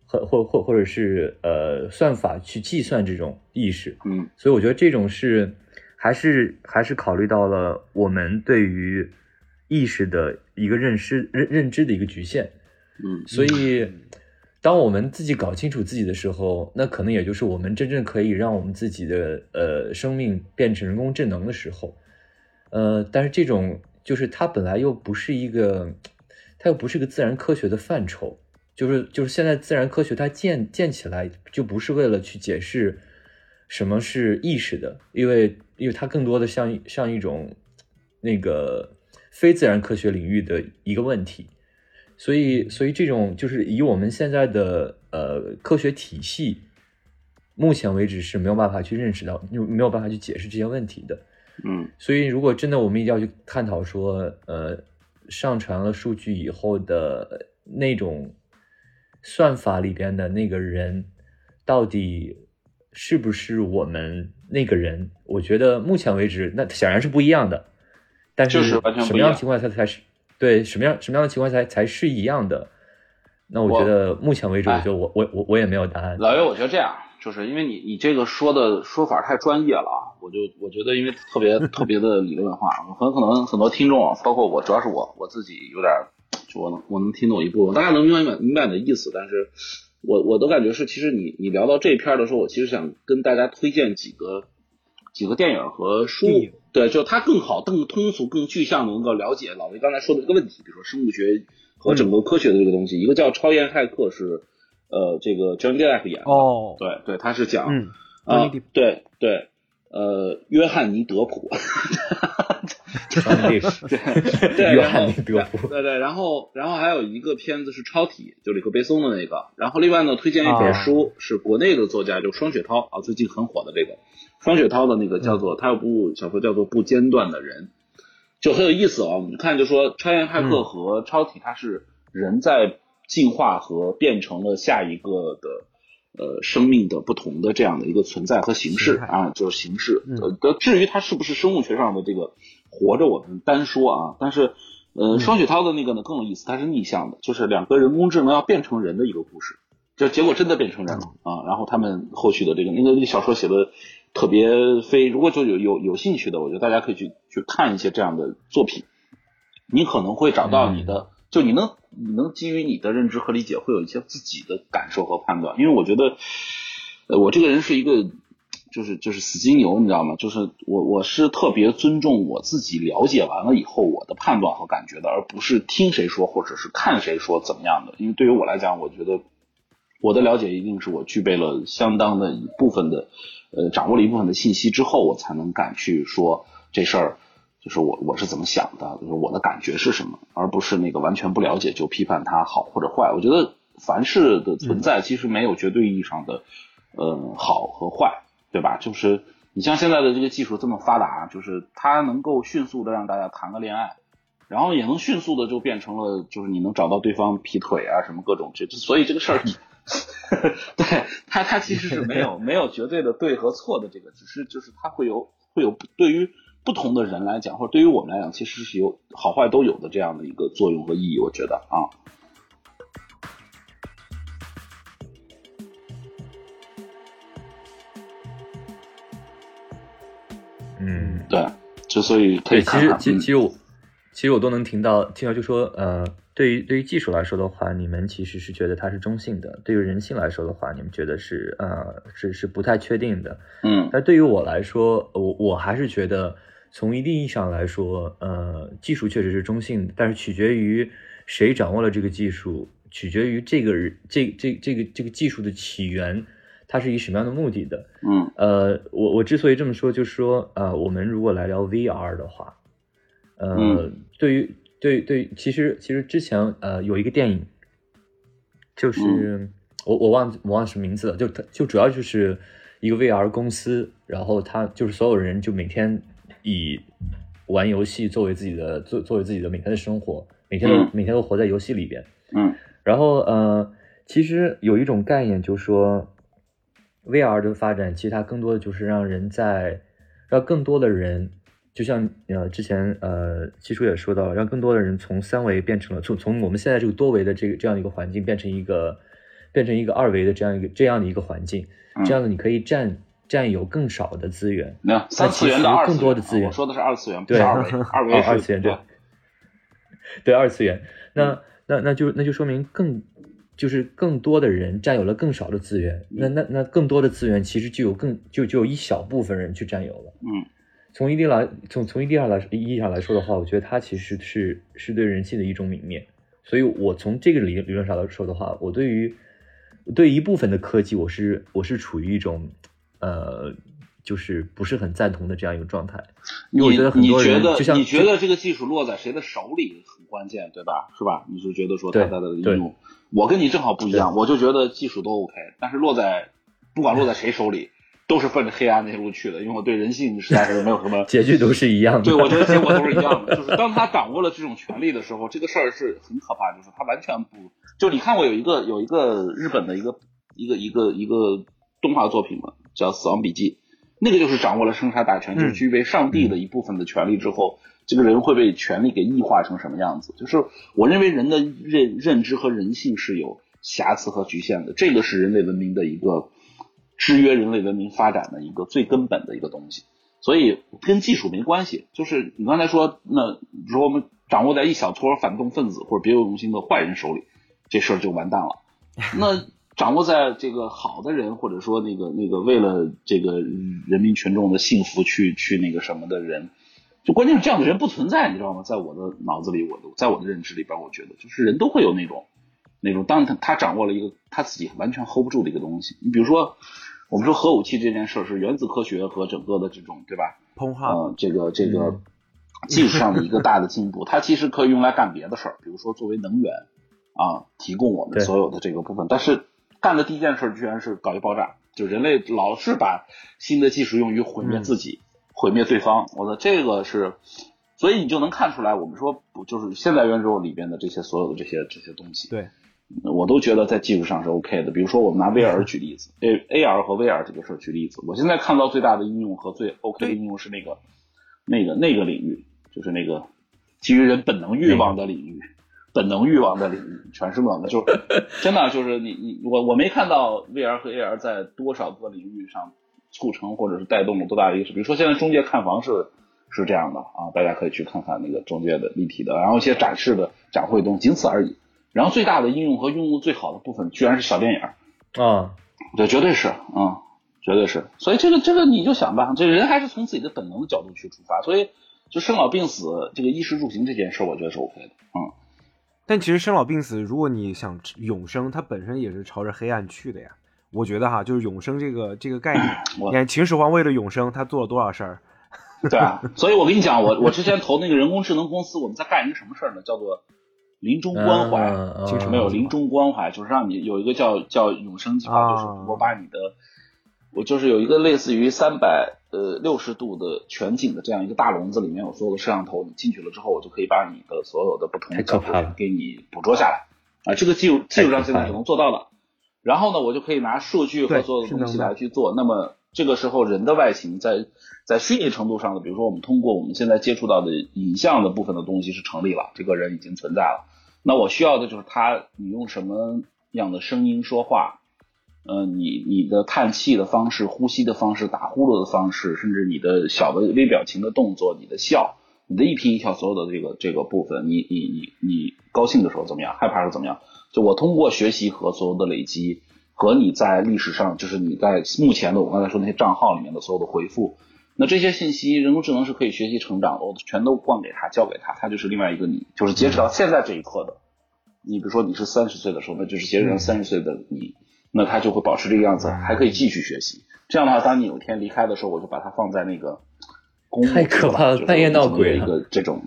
和或或或者是呃算法去计算这种意识。嗯所以我觉得这种是还是还是考虑到了我们对于意识的一个认识认认知的一个局限。嗯所以，当我们自己搞清楚自己的时候，那可能也就是我们真正可以让我们自己的呃生命变成人工智能的时候。呃，但是这种就是它本来又不是一个，它又不是一个自然科学的范畴。就是就是现在自然科学它建建起来就不是为了去解释什么是意识的，因为因为它更多的像像一种那个非自然科学领域的一个问题。所以，所以这种就是以我们现在的呃科学体系，目前为止是没有办法去认识到，就没有办法去解释这些问题的。嗯所以，如果真的我们一定要去探讨说，呃，上传了数据以后的那种算法里边的那个人，到底是不是我们那个人？我觉得目前为止，那显然是不一样的。但是什么样的情况下才是对什么样什么样的情况才才是一样的？那我我觉得目前为止，我哎觉得我我我我也没有答案。老岳，我觉得这样，就是因为你你这个说的说法太专业了啊，我就我觉得因为特别特别的理论化，很可能很多听众啊，包括我，主要是我我自己有点，就我能我能听懂一部分，大家能明白明白你的意思，但是我我的感觉是，其实你你聊到这一篇的时候，我其实想跟大家推荐几个几个电影和书，对，就它更好、更通俗、更具象，能够了解老魏刚才说的这个问题，比如说生物学和整个科学的这个东西。一个叫《超验骇客》，是呃这个 John Depp 演的，哦，对对，他是讲嗯，啊、对对，呃，约翰尼德普 <laughs> <laughs> 对 <laughs> 对，约翰尼德普对对，然后然后还有一个片子是《超体》，就里克贝松的那个。然后另外呢，推荐一本啊书，是国内的作家，就双雪涛啊，最近很火的这个双雪涛的那个叫做，他有部小说叫做《不间断的人》，就很有意思啊。我们看就说超验骇客和超体，它是人在进化和变成了下一个的。呃，生命的不同的这样的一个存在和形式啊，就是形式。嗯呃，至于它是不是生物学上的这个活着，我们单说啊。但是，呃，嗯双雪涛的那个呢更有意思，它是逆向的，就是两个人工智能要变成人的一个故事，就结果真的变成人了啊。然后他们后续的这个那个那个小说写的特别非，如果就有有有兴趣的，我觉得大家可以去去看一些这样的作品。你可能会找到你的，就你能你能基于你的认知和理解，会有一些自己的感受和判断。因为我觉得，呃，我这个人是一个，就是就是死金牛，你知道吗？就是我我是特别尊重我自己了解完了以后我的判断和感觉的，而不是听谁说或者是看谁说怎么样的。因为对于我来讲，我觉得我的了解一定是我具备了相当的一部分的，呃，掌握了一部分的信息之后，我才能敢去说这事儿。就是我我是怎么想的，就是我的感觉是什么，而不是那个完全不了解就批判它好或者坏。我觉得凡事的存在其实没有绝对意义上的，呃，好和坏，对吧？就是你像现在的这个技术这么发达，就是它能够迅速的让大家谈个恋爱，然后也能迅速的就变成了就是你能找到对方劈腿啊什么各种这，所以这个事儿，<laughs> 对它它其实是没有没有绝对的对和错的这个，只是就是它会有会有对于。不同的人来讲，或者对于我们来讲，其实是有好坏都有的这样的一个作用和意义。我觉得啊，嗯，对，之所以可以其实其其实我其实我都能听到听到，就说呃，对于对于技术来说的话，你们其实是觉得它是中性的；对于人性来说的话，你们觉得是呃是是不太确定的。嗯，但对于我来说，我我还是觉得。从一定意义上来说，呃，技术确实是中性的，但是取决于谁掌握了这个技术，取决于这个人这这这个这个技术的起源，它是以什么样的目的的？嗯，呃，我我之所以这么说，就是说，呃，我们如果来聊 VR 的话，呃，对于对对，其实其实之前呃有一个电影，就是我我忘我忘什么名字了，就就主要就是一个 VR 公司，然后他就是所有人就每天。以玩游戏作为自己的作作为自己的每天的生活，每天都每天都活在游戏里边。嗯，然后呃，其实有一种概念，就是说 VR 的发展，其实它更多的就是让人在让更多的人，就像呃之前呃七叔也说到了，让更多的人从三维变成了从从我们现在这个多维的这个这样的一个环境，变成一个变成一个二维的这样一个这样的一个环境，这样子你可以占。占有更少的资源，那三次元的二更多的资源，我说的是二次元，不是二维，<laughs> 二维二次元对，对。二次元，那那那就那就说明更就是更多的人占有了更少的资源，那那那更多的资源其实就有更就就有一小部分人去占有了，嗯，从一定来从从一定上来意义上来说的话，我觉得它其实是是对人性的一种泯灭，所以我从这个理理论上来说的话，我对于对一部分的科技，我是我是处于一种。呃，就是不是很赞同的这样一个状态。你你觉得你觉得这个技术落在谁的手里很关键，对吧？是吧？你是觉得说它的应用，我跟你正好不一样，我就觉得技术都 OK，但是落在不管落在谁手里，都是奔着黑暗那路去的。因为我对人性实在是没有什么 <laughs> 结局都是一样的。对，我觉得结果都是一样的。就是当他掌握了这种权利的时候，这个事儿是很可怕，就是他完全不就你看过有一个有一个日本的一个一个一个一个动画作品吗？叫《死亡笔记》，那个就是掌握了生杀大权，就是具备上帝的一部分的权利之后，这个人会被权力给异化成什么样子？就是我认为人的认认知和人性是有瑕疵和局限的，这个是人类文明的一个制约人类文明发展的一个最根本的一个东西。所以跟技术没关系，就是你刚才说，那比如说我们掌握在一小撮反动分子或者别有用心的坏人手里，这事儿就完蛋了。<laughs> 那。掌握在这个好的人，或者说那个那个为了这个人民群众的幸福去去那个什么的人，就关键是这样的人不存在，你知道吗？在我的脑子里，我都在我的认知里边，我觉得就是人都会有那种那种，当他他掌握了一个他自己完全 hold 不住的一个东西。你比如说，我们说核武器这件事是原子科学和整个的这种对吧？膨化，呃，这个这个 <laughs> 技术上的一个大的进步，它其实可以用来干别的事儿，比如说作为能源啊，提供我们所有的这个部分，但是。干的第一件事居然是搞一爆炸，就人类老是把新的技术用于毁灭自己、毁灭对方。我的这个是，所以你就能看出来，我们说不就是现代元宇宙里边的这些所有的这些这些东西，对，我都觉得在技术上是 OK 的。比如说我们拿 VR 举例子，A AR 和 VR 这个事儿举例子，我现在看到最大的应用和最 OK 的应用是那个那个那个领域，就是那个基于人本能欲望的领域。本能欲望的领域全是冷的，就 <laughs> 真的就是你你我我没看到 VR 和 AR 在多少个领域上促成或者是带动了多大的一个，比如说现在中介看房是是这样的啊，大家可以去看看那个中介的立体的，然后一些展示的展会东，仅此而已。然后最大的应用和用户最好的部分，居然是小电影儿，啊，对，绝对是，嗯，绝对是。所以这个这个你就想吧，这人还是从自己的本能的角度去出发，所以就生老病死这个衣食住行这件事，我觉得是 OK 的，嗯。但其实生老病死，如果你想永生，它本身也是朝着黑暗去的呀。我觉得哈，就是永生这个这个概念，<clears throat> 你看秦始皇为了永生，他做了多少事儿？对啊，<laughs> 所以我跟你讲，我我之前投那个人工智能公司，我们在干一个什么事儿呢？叫做临终关怀，其实没有临终关怀，就是让你有一个叫叫永生计划，就是我把你的，我就是有一个类似于三百呃六十度的全景的这样一个大笼子，里面有所有的摄像头，你进去了之后，我就可以把你的所有的不同的角度给你捕捉下来啊，这个技术技术上现在是能做到的。然后呢，我就可以拿数据和所有的东西来去做。那么这个时候，人的外形在在虚拟程度上的，比如说我们通过我们现在接触到的影像的部分的东西是成立了，这个人已经存在了。那我需要的就是他，你用什么样的声音说话？呃，你你的叹气的方式、呼吸的方式、打呼噜的方式，甚至你的小的微表情的动作、你的笑、你的一颦一笑，所有的这个这个部分，你你你你高兴的时候怎么样？害怕是怎么样？就我通过学习和所有的累积，和你在历史上，就是你在目前的我刚才说那些账号里面的所有的回复，那这些信息，人工智能是可以学习成长的，我全都灌给他，交给他，他就是另外一个你，就是截止到现在这一刻的。你比如说你是三十岁的时候，那就是截止到三十岁的你，那他就会保持这个样子，还可以继续学习。这样的话，当你有一天离开的时候，我就把它放在那个太可怕了，半夜闹鬼一个这种。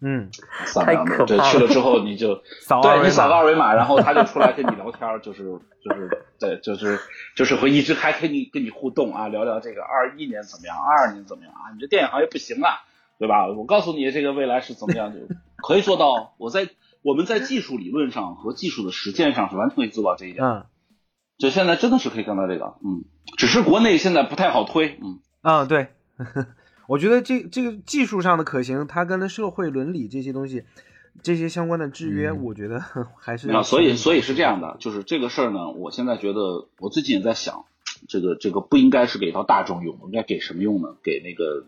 嗯，太可怕了。去了之后你就 <laughs> 对你扫个二维码，然后他就出来跟你聊天，就是就是对，就是就是会一直还跟你跟你互动啊，聊聊这个二一年怎么样，二二年怎么样啊？你这电影行业不行了，对吧？我告诉你这个未来是怎么样，就可以做到。我在我们在技术理论上和技术的实践上是完全可以做到这一点。嗯，就现在真的是可以干到这个，嗯，只是国内现在不太好推，嗯啊对。我觉得这这个技术上的可行，它跟社会伦理这些东西，这些相关的制约，我觉得 <laughs> 还是啊，所以所以是这样的，就是这个事儿呢，我现在觉得，我最近也在想，这个这个不应该是给到大众用，应该给什么用呢？给那个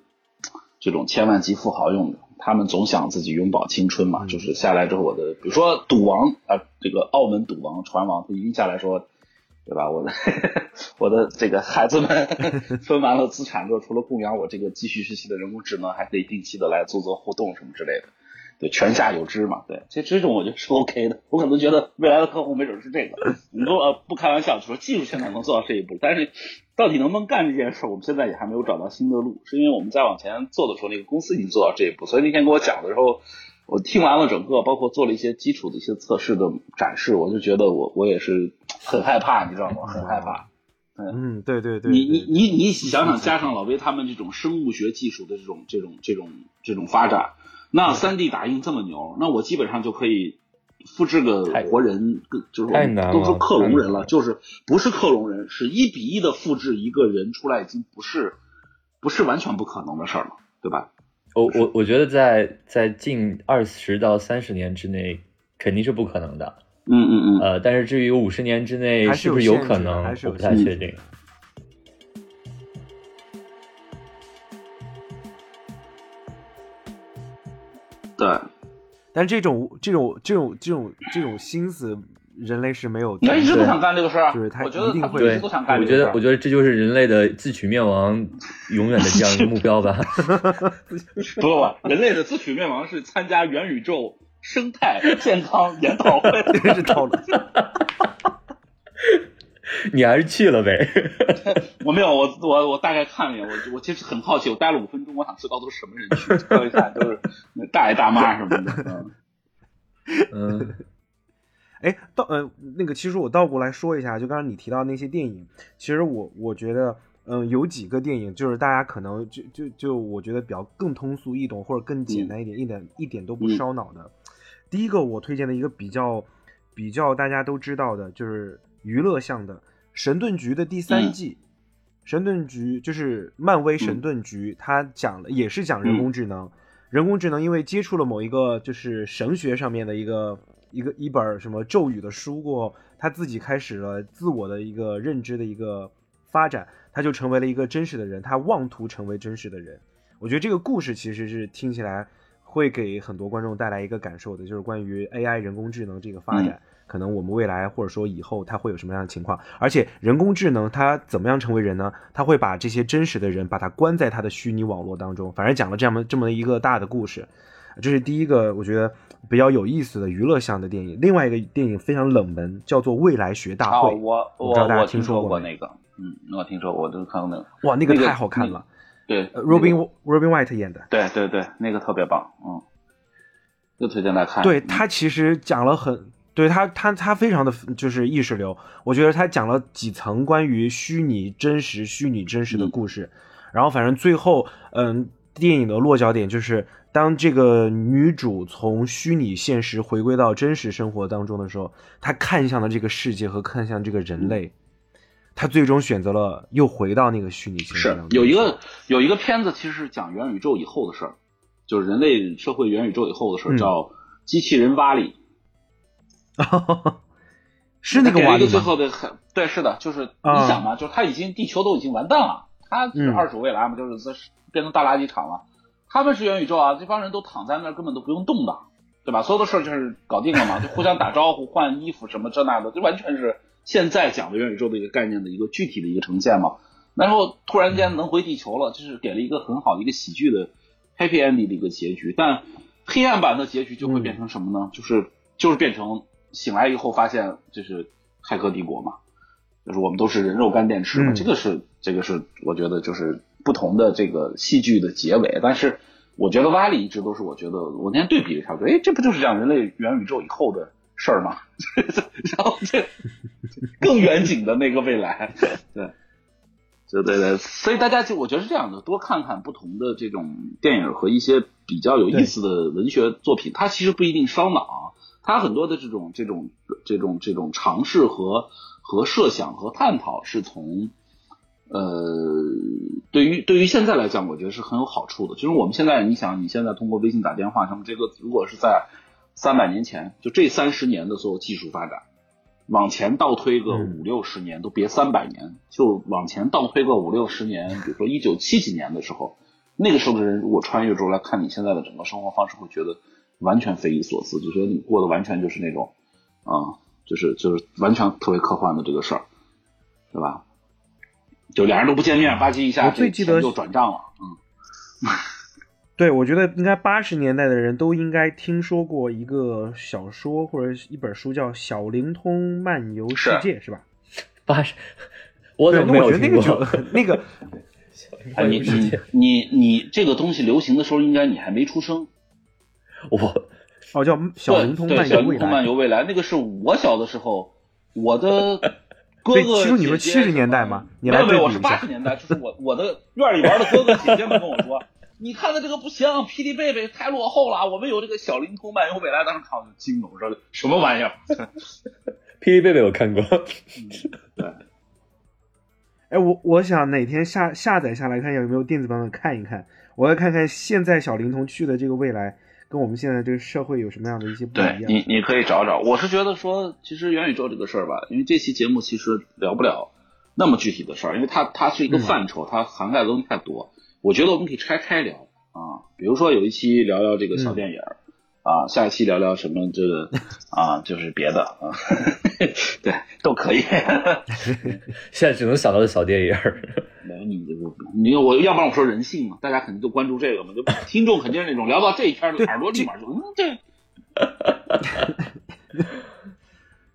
这种千万级富豪用的，他们总想自己永葆青春嘛，就是下来之后，我的比如说赌王啊，这个澳门赌王船王，他一定下来说。对吧？我的我的这个孩子们 <laughs> 分完了资产之后，除了供养我这个继续学习的人工智能，还可以定期的来做做互动什么之类的。对，泉下有知嘛。对，这这种我觉得是 OK 的。我可能觉得未来的客户没准是这个。你说呃不开玩笑，说技术现在能做到这一步，但是到底能不能干这件事，我们现在也还没有找到新的路。是因为我们在往前做的时候，那个公司已经做到这一步。所以那天跟我讲的时候。我听完了整个，包括做了一些基础的一些测试的展示，我就觉得我我也是很害怕，你知道吗？很害怕。嗯，对对对。你你你你想想，加上老魏他们这种生物学技术的这种这种这种这种发展，那三 D 打印这么牛，那我基本上就可以复制个活人，就是都说克隆人了，就是不是克隆人，是一比一的复制一个人出来，已经不是不是完全不可能的事儿了，对吧？我我我觉得在在近二十到三十年之内肯定是不可能的，嗯嗯嗯，呃，但是至于五十年之内是不是有可能，我不太确定。对，但这种这种这种这种这种心思。人类是没有，他一直都想干这个事儿，就是他一定会，一直都想干我觉得，我觉得这就是人类的自取灭亡永远的这样一个目标吧。不不，人类的自取灭亡是参加元宇宙生态健康研讨会，<laughs> 是讨论。你还是去了呗？<laughs> 我没有，我我我大概看了一眼，我我其实很好奇，我待了五分钟，我想知道都是什么人去，看一下都是大爷大妈什么的，嗯。<laughs> 哎，倒呃，那个其实我倒过来说一下，就刚刚你提到那些电影，其实我我觉得，嗯，有几个电影就是大家可能就就就我觉得比较更通俗易懂或者更简单一点，一点一点都不烧脑的。第一个我推荐的一个比较比较大家都知道的，就是娱乐向的《神盾局》的第三季，《神盾局》就是漫威《神盾局》，它讲了也是讲人工智能，人工智能因为接触了某一个就是神学上面的一个。一个一本什么咒语的书过后，他自己开始了自我的一个认知的一个发展，他就成为了一个真实的人，他妄图成为真实的人。我觉得这个故事其实是听起来会给很多观众带来一个感受的，就是关于 AI 人工智能这个发展，可能我们未来或者说以后它会有什么样的情况，而且人工智能它怎么样成为人呢？它会把这些真实的人把它关在它的虚拟网络当中，反正讲了这么这么一个大的故事。这是第一个我觉得比较有意思的娱乐向的电影。另外一个电影非常冷门，叫做《未来学大会》。我我我听说过那个，嗯，我听说，我都看过那个。哇，那个太好看了。对，Robin Robin White 演的。对对对，那个特别棒，嗯，就推荐大家看。对他其实讲了很，对他他他非常的就是意识流。我觉得他讲了几层关于虚拟真实、虚拟真实的故事，然后反正最后，嗯，电影的落脚点就是。当这个女主从虚拟现实回归到真实生活当中的时候，她看向了这个世界和看向这个人类，她最终选择了又回到那个虚拟现实当中。是有一个有一个片子，其实是讲元宇宙以后的事儿，就是人类社会元宇宙以后的事儿，叫《机器人瓦里》。<laughs> 是那个瓦里最后的很对，是的，就是你想嘛，就是他已经地球都已经完蛋了，他是二手未来嘛，就是变成大垃圾场了。他们是元宇宙啊，这帮人都躺在那儿，根本都不用动的，对吧？所有的事儿就是搞定了嘛，就互相打招呼、换衣服什么这那的，就完全是现在讲的元宇宙的一个概念的一个具体的一个呈现嘛。然后突然间能回地球了，就是给了一个很好的一个喜剧的 happy ending 的一个结局。但黑暗版的结局就会变成什么呢？就是就是变成醒来以后发现就是骇客帝国嘛，就是我们都是人肉干电池嘛。这个是这个是我觉得就是。不同的这个戏剧的结尾，但是我觉得瓦里一直都是我觉得我那天对比了一下，哎，这不就是讲人类元宇宙以后的事儿嘛？<laughs> 然后这更远景的那个未来，对，对对对，所以大家就我觉得是这样的，多看看不同的这种电影和一些比较有意思的文学作品，它其实不一定烧脑，它很多的这种这种这种这种尝试和和设想和探讨是从。呃，对于对于现在来讲，我觉得是很有好处的。就是我们现在，你想，你现在通过微信打电话什么，这个如果是在三百年前，就这三十年的所有技术发展，往前倒推个五六十年，都别三百年，就往前倒推个五六十年，比如说一九七几年的时候，那个时候的人如果穿越出来看你现在的整个生活方式，会觉得完全匪夷所思，就觉得你过的完全就是那种啊，就是就是完全特别科幻的这个事儿，对吧？就俩人都不见面，吧唧一下，我最记得就转账了。嗯，对，我觉得应该八十年代的人都应该听说过一个小说或者一本书，叫《小灵通漫游世界》，是吧？八十，我怎么没有听过？<laughs> 那个，<laughs> 你你你你这个东西流行的时候，应该你还没出生。我哦，叫《小灵通漫游未来》。漫游未来，那个是我小的时候，我的。哥哥，其实你说七十年代吗？没有没有，我是八十年代，就是我我的院里玩的哥哥姐姐们跟我说，你看的这个不行，霹雳贝贝太落后了，我们有这个小灵通漫游未来，当时看我就惊了，我说什么玩意儿？霹雳贝贝我看过，对。哎，我我想哪天下下载下来看有没有电子版本看一看，我要看看现在小灵通去的这个未来。跟我们现在这个社会有什么样的一些不一样？对你，你可以找找。我是觉得说，其实元宇宙这个事儿吧，因为这期节目其实聊不了那么具体的事儿，因为它它是一个范畴，它涵盖的东西太多。我觉得我们可以拆开聊啊，比如说有一期聊聊这个小电影。啊，下一期聊聊什么？这个啊，就是别的啊，<laughs> 对，都可以。<laughs> 现在只能想到小电影。没你这个，你我要不然我说人性嘛，大家肯定都关注这个嘛，就 <laughs> 听众肯定是那种聊到这一篇，耳朵立马就嗯，这。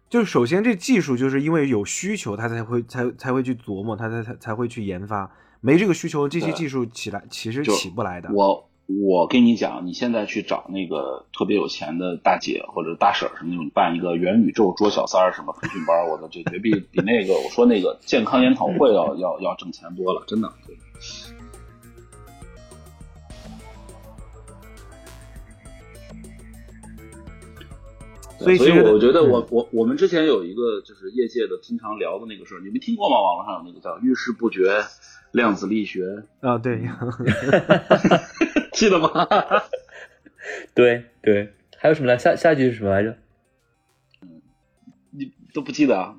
就是首先这技术就是因为有需求，他才会才才会去琢磨，他才才才会去研发。没这个需求，这些技术起来其实起不来的。我。我跟你讲，你现在去找那个特别有钱的大姐或者大婶什么那种办一个元宇宙捉小三儿什么培训班，我的这绝比 <laughs> 比那个我说那个健康研讨会要要要挣钱多了，真的。所以，所以我觉得我我我们之前有一个就是业界的经常聊的那个事儿，你没听过吗？网络上有那个叫遇事不决量子力学啊，对。<laughs> 记得吗？<laughs> 对对，还有什么来？下下一句是什么来着？嗯，你都不记得啊？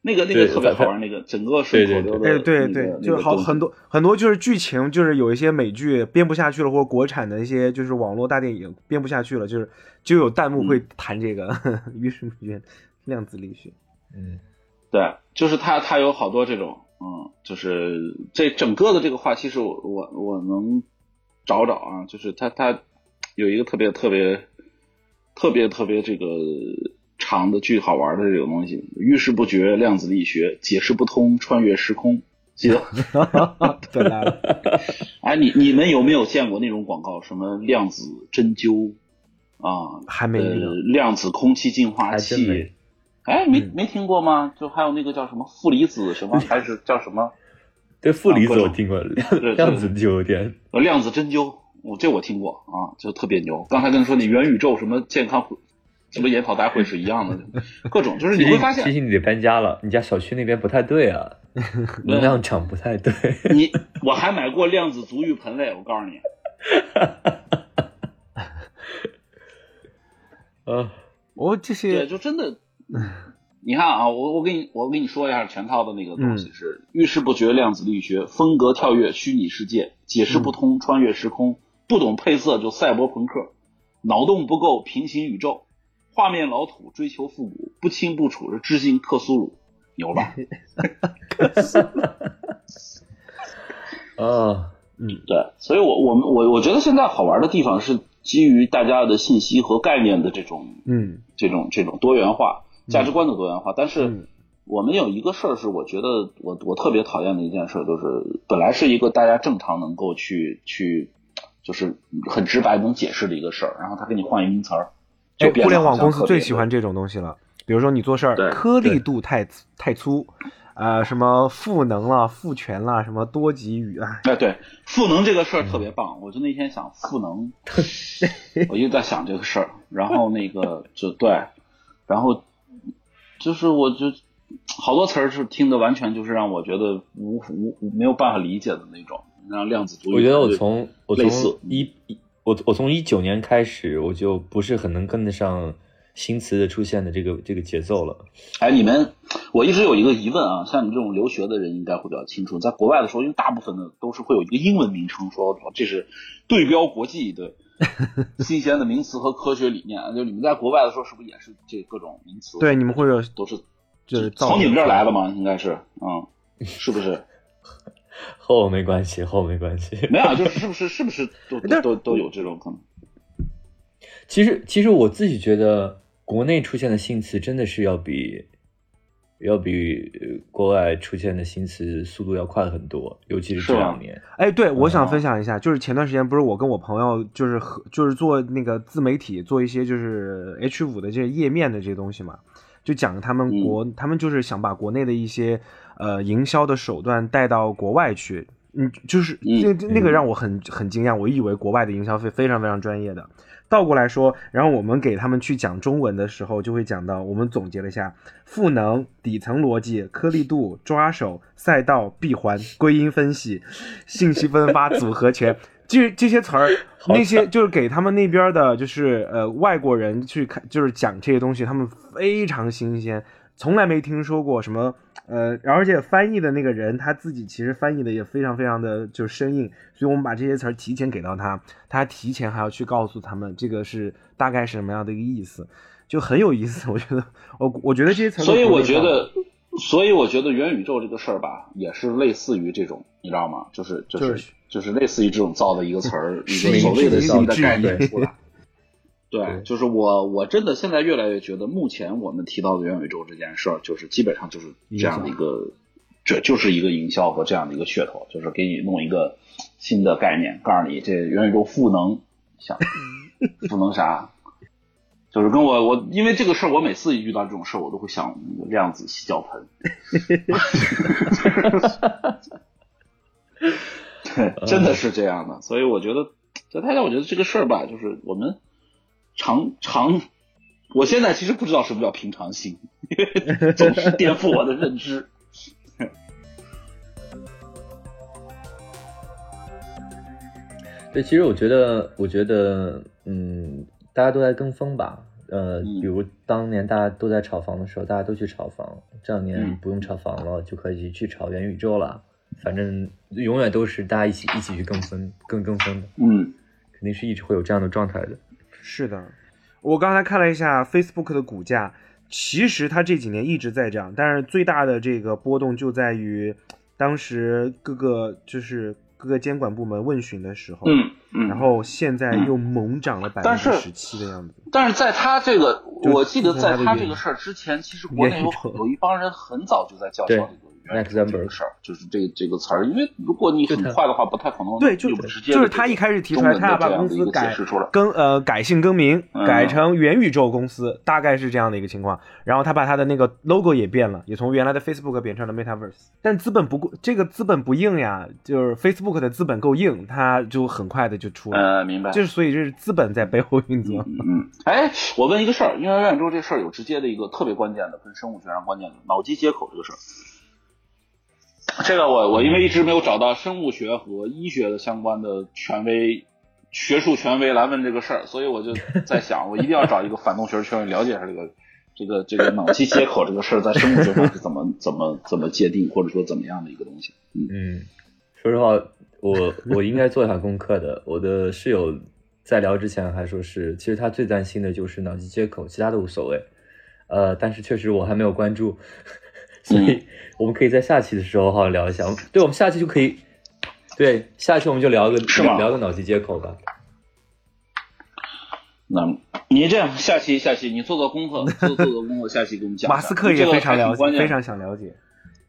那个那个特别好玩，那个整个顺口溜的，哎，对对，就好很多很多，就是剧情，就是有一些美剧编不下去了，或者国产的一些就是网络大电影编不下去了，就是就有弹幕会谈这个，<laughs> 于是不觉量子力学，嗯，对，就是他他有好多这种，嗯，就是这整个的这个话，其实我我我能找找啊，就是他他有一个特别特别特别特别这个。长的巨好玩的这个东西，遇事不决，量子力学解释不通，穿越时空，记得？<laughs> 对了，<laughs> 哎，你你们有没有见过那种广告？什么量子针灸啊？还没呃，量子空气净化器？哎，没没听过吗？就还有那个叫什么负离子什么，还是叫什么？对，负离子我听过，量 <laughs> 量子就有点。量子针灸，我这我听过啊，就特别牛。刚才跟你说那元宇宙什么健康。什么研讨大会是一样的，<laughs> 各种就是你会发现，提醒你得搬家了，你家小区那边不太对啊，能量场不太对。你我还买过量子足浴盆嘞，我告诉你。呃，<laughs> 我这些对，就真的，<laughs> 你看啊，我我给你我给你说一下全套的那个东西是遇事不决量子力学，风格跳跃虚拟世界，解释不通穿越时空，不懂配色就赛博朋克，脑洞不够平行宇宙。画面老土，追求复古，不清不楚是致敬克苏鲁，牛吧？啊，<laughs> 嗯，对，所以我我们我我觉得现在好玩的地方是基于大家的信息和概念的这种，嗯，这种这种多元化价值观的多元化。但是我们有一个事儿是，我觉得我我特别讨厌的一件事，就是本来是一个大家正常能够去去，就是很直白能解释的一个事儿，然后他给你换一名词儿。就，互联网公司最喜欢这种东西了。比如说你做事儿颗粒度太太粗，啊，什么赋能了、赋权了，什么多级语啊。哎，对，赋能这个事儿特别棒。我就那天想赋能，我一直在想这个事儿。然后那个就对，然后就是我就好多词儿是听的完全就是让我觉得无无没有办法理解的那种。让量子我觉得我从我从一一。我我从一九年开始，我就不是很能跟得上新词的出现的这个这个节奏了。哎，你们，我一直有一个疑问啊，像你这种留学的人应该会比较清楚，在国外的时候，因为大部分的都是会有一个英文名称，说这是对标国际的 <laughs> 新鲜的名词和科学理念。就你们在国外的时候，是不是也是这各种名词？对，你们会有都是就是从你们这儿来的吗？应该是，嗯，是不是？<laughs> 和我没关系，和我没关系。<laughs> 没有，就是是不是是不是都都都有这种可能？其实其实我自己觉得，国内出现的新词真的是要比要比国外出现的新词速度要快很多，尤其是这两年。哎，对，我想分享一下，就是前段时间不是我跟我朋友就是和就是做那个自媒体，做一些就是 H 五的这些页面的这些东西嘛，就讲他们国他们就是想把国内的一些。呃，营销的手段带到国外去，嗯，就是那那个让我很很惊讶。我以为国外的营销费非常非常专业的，倒过来说，然后我们给他们去讲中文的时候，就会讲到，我们总结了一下：赋能、底层逻辑、颗粒度、抓手、赛道、闭环、归因分析、信息分发、组合拳，这这些词儿，那些就是给他们那边的，就是呃外国人去看，就是讲这些东西，他们非常新鲜，从来没听说过什么。呃，而且翻译的那个人他自己其实翻译的也非常非常的就生硬，所以我们把这些词儿提前给到他，他提前还要去告诉他们这个是大概是什么样的一个意思，就很有意思。我觉得，我我觉得这些词，所以我觉得，所以我觉得元宇宙这个事儿吧，也是类似于这种，你知道吗？就是就是就是类似于这种造的一个词儿，一个所谓的新的概念出来。对，就是我，我真的现在越来越觉得，目前我们提到的元宇宙这件事儿，就是基本上就是这样的一个，这就是一个营销和这样的一个噱头，就是给你弄一个新的概念，告诉你这元宇宙赋能，想 <laughs> 赋能啥？就是跟我我因为这个事儿，我每次遇到这种事儿，我都会想量子洗脚盆。<laughs> 对，真的是这样的，所以我觉得，在太家，我觉得这个事儿吧，就是我们。常常，我现在其实不知道什么叫平常心，总是颠覆我的认知。<laughs> 对，其实我觉得，我觉得，嗯，大家都在跟风吧。呃，嗯比如当年大家都在炒房的时候，大家都去炒房，这两年嗯不用炒房了，就可以去炒元宇宙了。反正永远都是大家一起一起去跟风，跟跟风的，嗯肯定是一直会有这样的状态的。是的，我刚才看了一下 Facebook 的股价，其实它这几年一直在涨，但是最大的这个波动就在于当时各个就是各个监管部门问询的时候，嗯嗯，然后现在又猛涨了百分之十七的样子。但是在他这个，我记得在他这个事儿之前，其实国内有有一帮人很早就在叫嚣这个元宇宙这个事儿，就是这个这个词儿，因为如果你很快的话，不太可能对，就有直接就是他一开始提出来，他要把公司改更呃改姓更名，嗯改成元宇宙公司，大概是这样的一个情况。然后他把他的那个 logo 也变了，也从原来的 Facebook 变成了 Metaverse。但资本不够，这个资本不硬呀，就是 Facebook 的资本够硬，它就很快的就出来。呃，明白。就是所以这是资本在背后运作。嗯嗯，哎，我问一个事儿，因为元宇宙这事儿有直接的一个特别关键的，跟生物学上关键的脑机接口这个事儿。这个我我因为一直没有找到生物学和医学的相关的权威学术权威来问这个事儿，所以我就在想，我一定要找一个反动学术权威了解一下这个这个这个脑机接口这个事儿在生物学上是怎么怎么怎么界定，或者说怎么样的一个东西。嗯嗯，说实话，我我应该做一下功课的。我的室友在聊之前还说是，其实他最担心的就是脑机接口，其他都无所谓。呃，但是确实我还没有关注，所以我们可以在下期的时候好好聊一下。对，我们下期就可以，对，下期我们就聊个是吗聊个脑机接口吧。那你这样，下期下期你做做功课，做做做功课，下期给我们讲。马斯克也非常了解，非常想了解。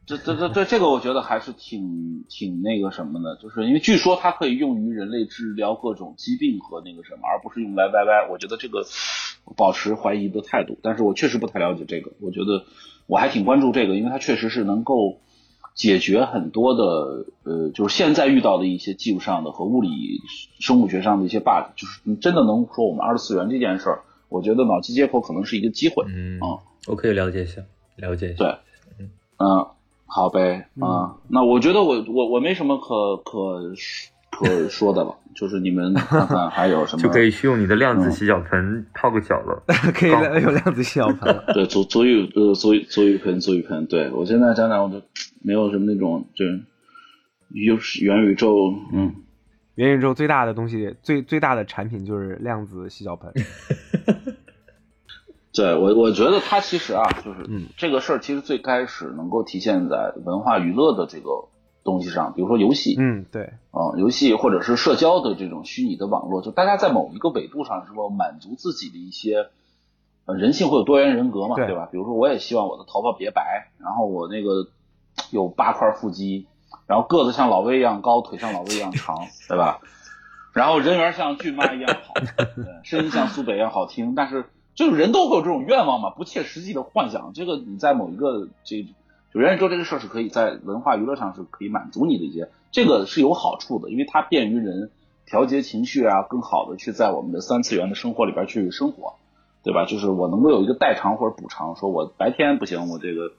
这这这这这个我觉得还是挺挺那个什么的，就是因为据说它可以用于人类治疗各种疾病和那个什么，而不是用来歪歪。我觉得这个保持怀疑的态度，但是我确实不太了解这个。我觉得我还挺关注这个，因为它确实是能够解决很多的呃，就是现在遇到的一些技术上的和物理生物学上的一些 bug，就是你真的能说我们二次元这件事儿，我觉得脑机接口可能是一个机会。嗯哦，我可以了解一下，了解一下。对，嗯，好呗，啊，那我觉得我我我没什么可可可 <laughs> 说的了，就是你们看看还有什么 <laughs> 就可以去用你的量子洗脚盆泡个脚了。<laughs> 可以来有量子洗脚盆了。对足足浴呃足浴足浴盆足浴盆，对我现在想想我就没有什么那种就又是元宇宙，嗯，元宇宙最大的东西，最最大的产品就是量子洗脚盆。对我我觉得它其实啊，就是嗯这个事儿其实最开始能够体现在文化娱乐的这个东西上，比如说游戏，嗯，对，啊、游戏或者是社交的这种虚拟的网络，就大家在某一个维度上是说满足自己的一些，呃，人性会有多元人格嘛，对对吧？比如说我也希望我的头发别白，然后我那个有八块腹肌，然后个子像老魏一样高，腿像老魏一样长，对吧？然后人缘像俊妈一样好，<laughs> 对，声音像苏北一样好听，但是就是人都会有这种愿望嘛，不切实际的幻想，这个你在某一个这就元宇宙这个事儿是可以在文化娱乐上是可以满足你的一些，这个是有好处的，因为它便于人调节情绪啊，更好的去在我们的三次元的生活里边去生活，对吧？就是我能够有一个代偿或者补偿，说我白天不行，我这个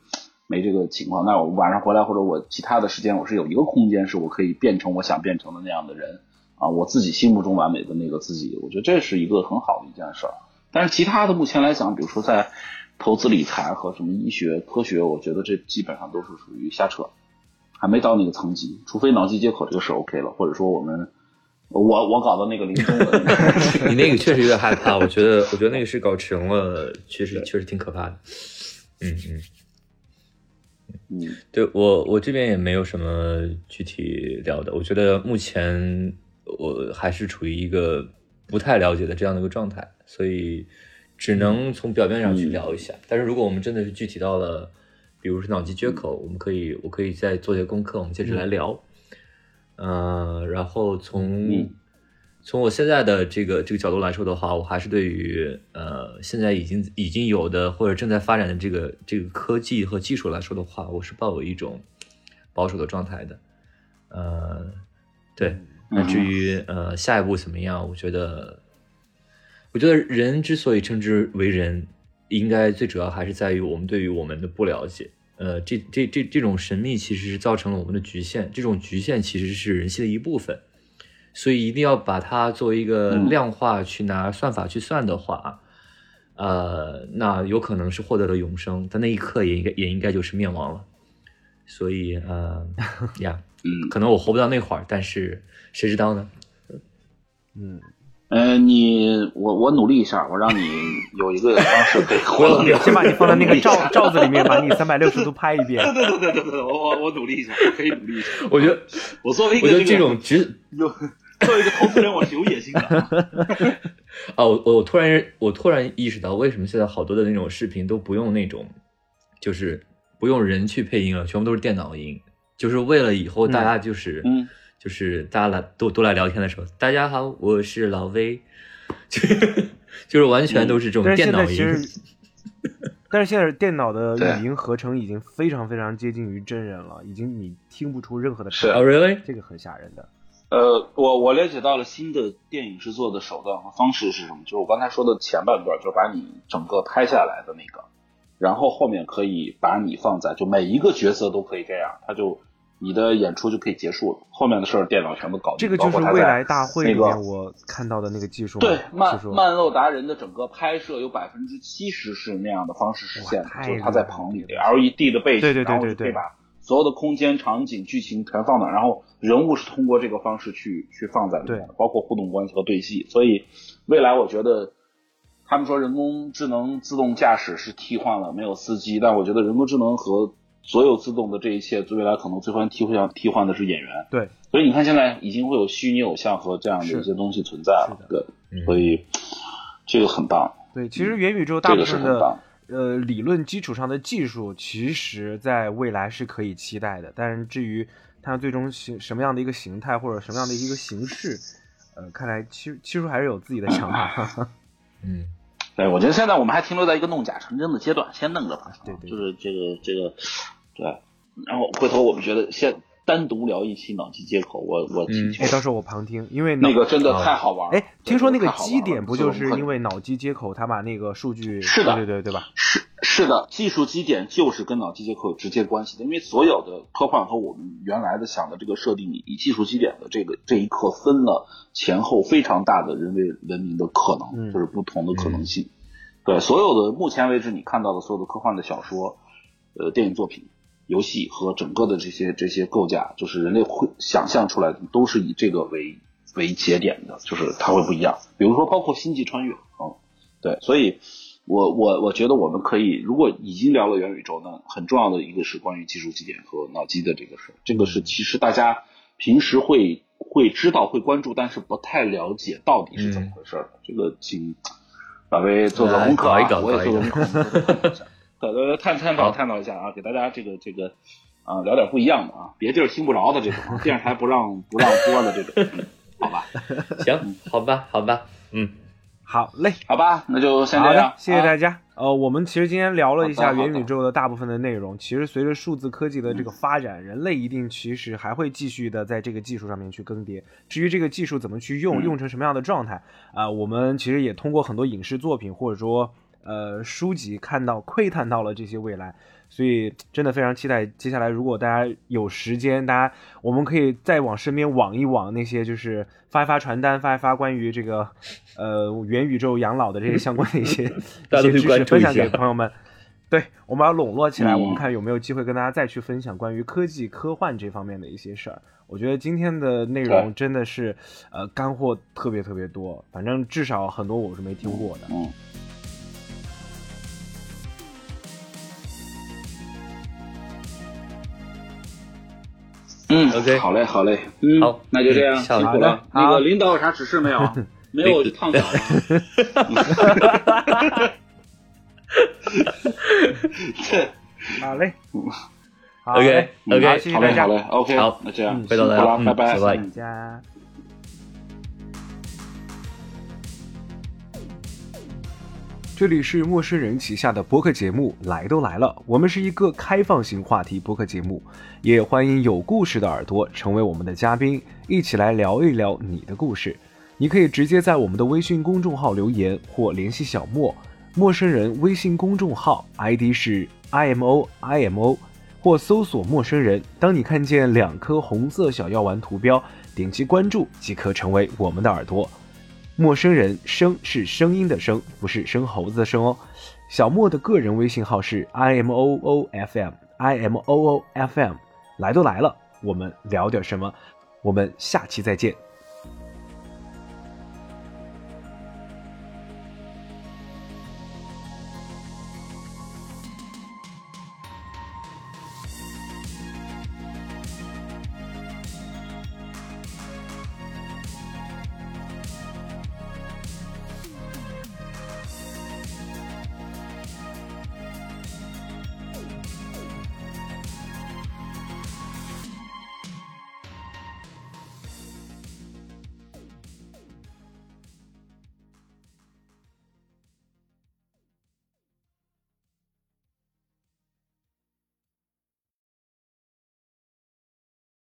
没这个情况，那我晚上回来或者我其他的时间，我是有一个空间是我可以变成我想变成的那样的人啊，我自己心目中完美的那个自己，我觉得这是一个很好的一件事儿。但是其他的目前来讲，比如说在投资理财和什么医学科学，我觉得这基本上都是属于瞎扯，还没到那个层级。除非脑机接口这个是 OK 了，或者说我们我我搞的那个临终的 <laughs> 你那个确实有点害怕，我觉得，我觉得那个是搞成了，确实确实挺可怕的。嗯嗯，嗯对我我这边也没有什么具体聊的，我觉得目前我还是处于一个不太了解的这样的一个状态，所以只能从表面上去聊一下。但是如果我们真的是具体到了，比如说脑机接口，我们可以我可以再做些功课，我们接着来聊。嗯、然后从、嗯从我现在的这个这个角度来说的话，我还是对于呃现在已经已经有的或者正在发展的这个这个科技和技术来说的话，我是抱有一种保守的状态的。呃，对。那至于呃下一步怎么样，我觉得，我觉得人之所以称之为人，应该最主要还是在于我们对于我们的不了解。呃，这这这这种神秘其实是造成了我们的局限，这种局限其实是人性的一部分。所以一定要把它作为一个嗯量化去拿算法去算的话，呃，那有可能是获得了永生，但那一刻也应该也应该就是灭亡了。所以，呃，<laughs> 呀，嗯可能我活不到那会儿，但是谁知道呢？嗯，呃，你我我努力一下，我让你有一个方式可以活到 <laughs> 先把你放在那个罩罩 <laughs> 罩子里面，把你三百六十度拍一遍。对对对对对对，我我我努力一下，我可以努力一下。我觉得，我作为一个我觉得这个种只有作为一个投资人，我是有野心的。啊，<laughs> 我我突然我突然意识到，为什么现在好多的那种视频都不用那种，就是不用人去配音了，全部都是电脑音，就是为了以后大家就是、嗯就是大家来都都来聊天的时候，大家好，我是老威，就 <laughs> 就是完全都是这种但是电脑音。现在其实，<laughs> 但是现在电脑的语音合成已经非常非常接近于真人了，已经你听不出任何的是哦、差别 r e a l l y 这个很吓人的。呃，我我了解到了新的电影制作的手段和方式是什么，就是我刚才说的前半段，就是把你整个拍下来的那个，然后后面可以把你放在，就每一个角色都可以这样，他就你的演出就可以结束了，后面的事儿电脑全部搞定。这个就是未来大会里那个面我看到的那个技术嘛，对，慢慢漏达人的整个拍摄有百分之七十是那样的方式实现的就是他在棚里 LED 的背景，对对对然后对对就可以把所有的空间、场景、剧情全放那儿，然后人物是通过这个方式去去放在里面的，包括互动关系和对戏。所以未来我觉得。他们说人工智能自动驾驶是替换了没有司机，但我觉得人工智能和所有自动的这一切，未来可能最后替换替换的是演员。对，所以你看，现在已经会有虚拟偶像和这样的一些东西存在了是，对，嗯所以这个很棒，对，其实元宇宙大部分的。呃理论基础上的技术，其实在未来是可以期待的。但是至于它最终形什么样的一个形态或者什么样的一个形式，呃，看来其实其实还是有自己的想法。<laughs> 嗯，对，我觉得现在我们还停留在一个弄假成真的阶段，先弄着吧。对对就是这个这个，对。然后回头我们觉得先单独聊一期脑机接口，我我请嗯求哎，到时候我旁听，因为那个真的太好玩了。哎，听说那个基点不就是因为脑机接口，他把那个数据是的对对对对吧？是是的，技术基点就是跟脑机接口有直接关系的，因为所有的科幻和我们原来的想的这个设定，以技术基点的这个这一刻分了前后非常大的人类文明的可能，嗯就是不同的可能性。对，所有的目前为止你看到的所有的科幻的小说、呃电影作品、游戏和整个的这些这些构架，就是人类会想象出来的，都是以这个为为节点的，就是它会不一样。比如说，包括星际穿越，嗯，对，所以我我我觉得我们可以，如果已经聊了元宇宙，那很重要的一个是关于技术基点和脑机的这个事儿，这个是其实大家平时会会知道会关注，但是不太了解到底是怎么回事儿。这个请老魏做做功课啊搞一，搞我也做做功课，我们多多探讨一下对对对，探探讨探讨一下啊，给大家这个这个啊聊点不一样的啊，别地儿听不着的这种，<laughs> 电视台不让不让播的这种，嗯好吧，<laughs> 行，好吧，好吧，嗯，好嘞，好吧，那就先这样，，谢谢大家。家。呃，我们其实今天聊了一下元宇宙的大部分的内容。其实随着数字科技的这个发展，人类一定其实还会继续的在这个技术上面去更迭。至于这个技术怎么去用，嗯用成什么样的状态啊、我们其实也通过很多影视作品或者说呃书籍看到窥探到了这些未来。所以真的非常期待接下来，如果大家有时间，大家我们可以再往身边网一网那些就是发一发传单，发一发关于这个呃元宇宙养老的这些相关的一些 <laughs> 一些知识分享给朋友们。对，我们要笼络起来，嗯我们看有没有机会跟大家再去分享关于科技科幻这方面的一些事儿。我觉得今天的内容真的是呃干货特别特别多，反正至少很多我是没听过的。嗯，嗯 OK 好嘞，好嘞，嗯，好。那就这样，嗯辛苦了。那个领导有啥指示没有？<laughs> 没有我就烫脚吗？对，好嘞，<laughs> 好 OK 嘞。OK 好，谢谢大家。好嘞好，嘞，OK，好。那这样，嗯回头来辛苦了，嗯拜拜，拜拜这里是陌生人旗下的播客节目《来都来了》，我们是一个开放型话题播客节目，也欢迎有故事的耳朵成为我们的嘉宾，一起来聊一聊你的故事。你可以直接在我们的微信公众号留言或联系小莫，陌生人微信公众号 ID 是 imo imo，或搜索陌生人。当你看见两颗红色小药丸图标，点击关注即可成为我们的耳朵。陌生人声是声音的声，不是生猴子的生哦。小莫的个人微信号是 i m o o f m i m o o f m，来都来了，我们聊点什么？我们下期再见。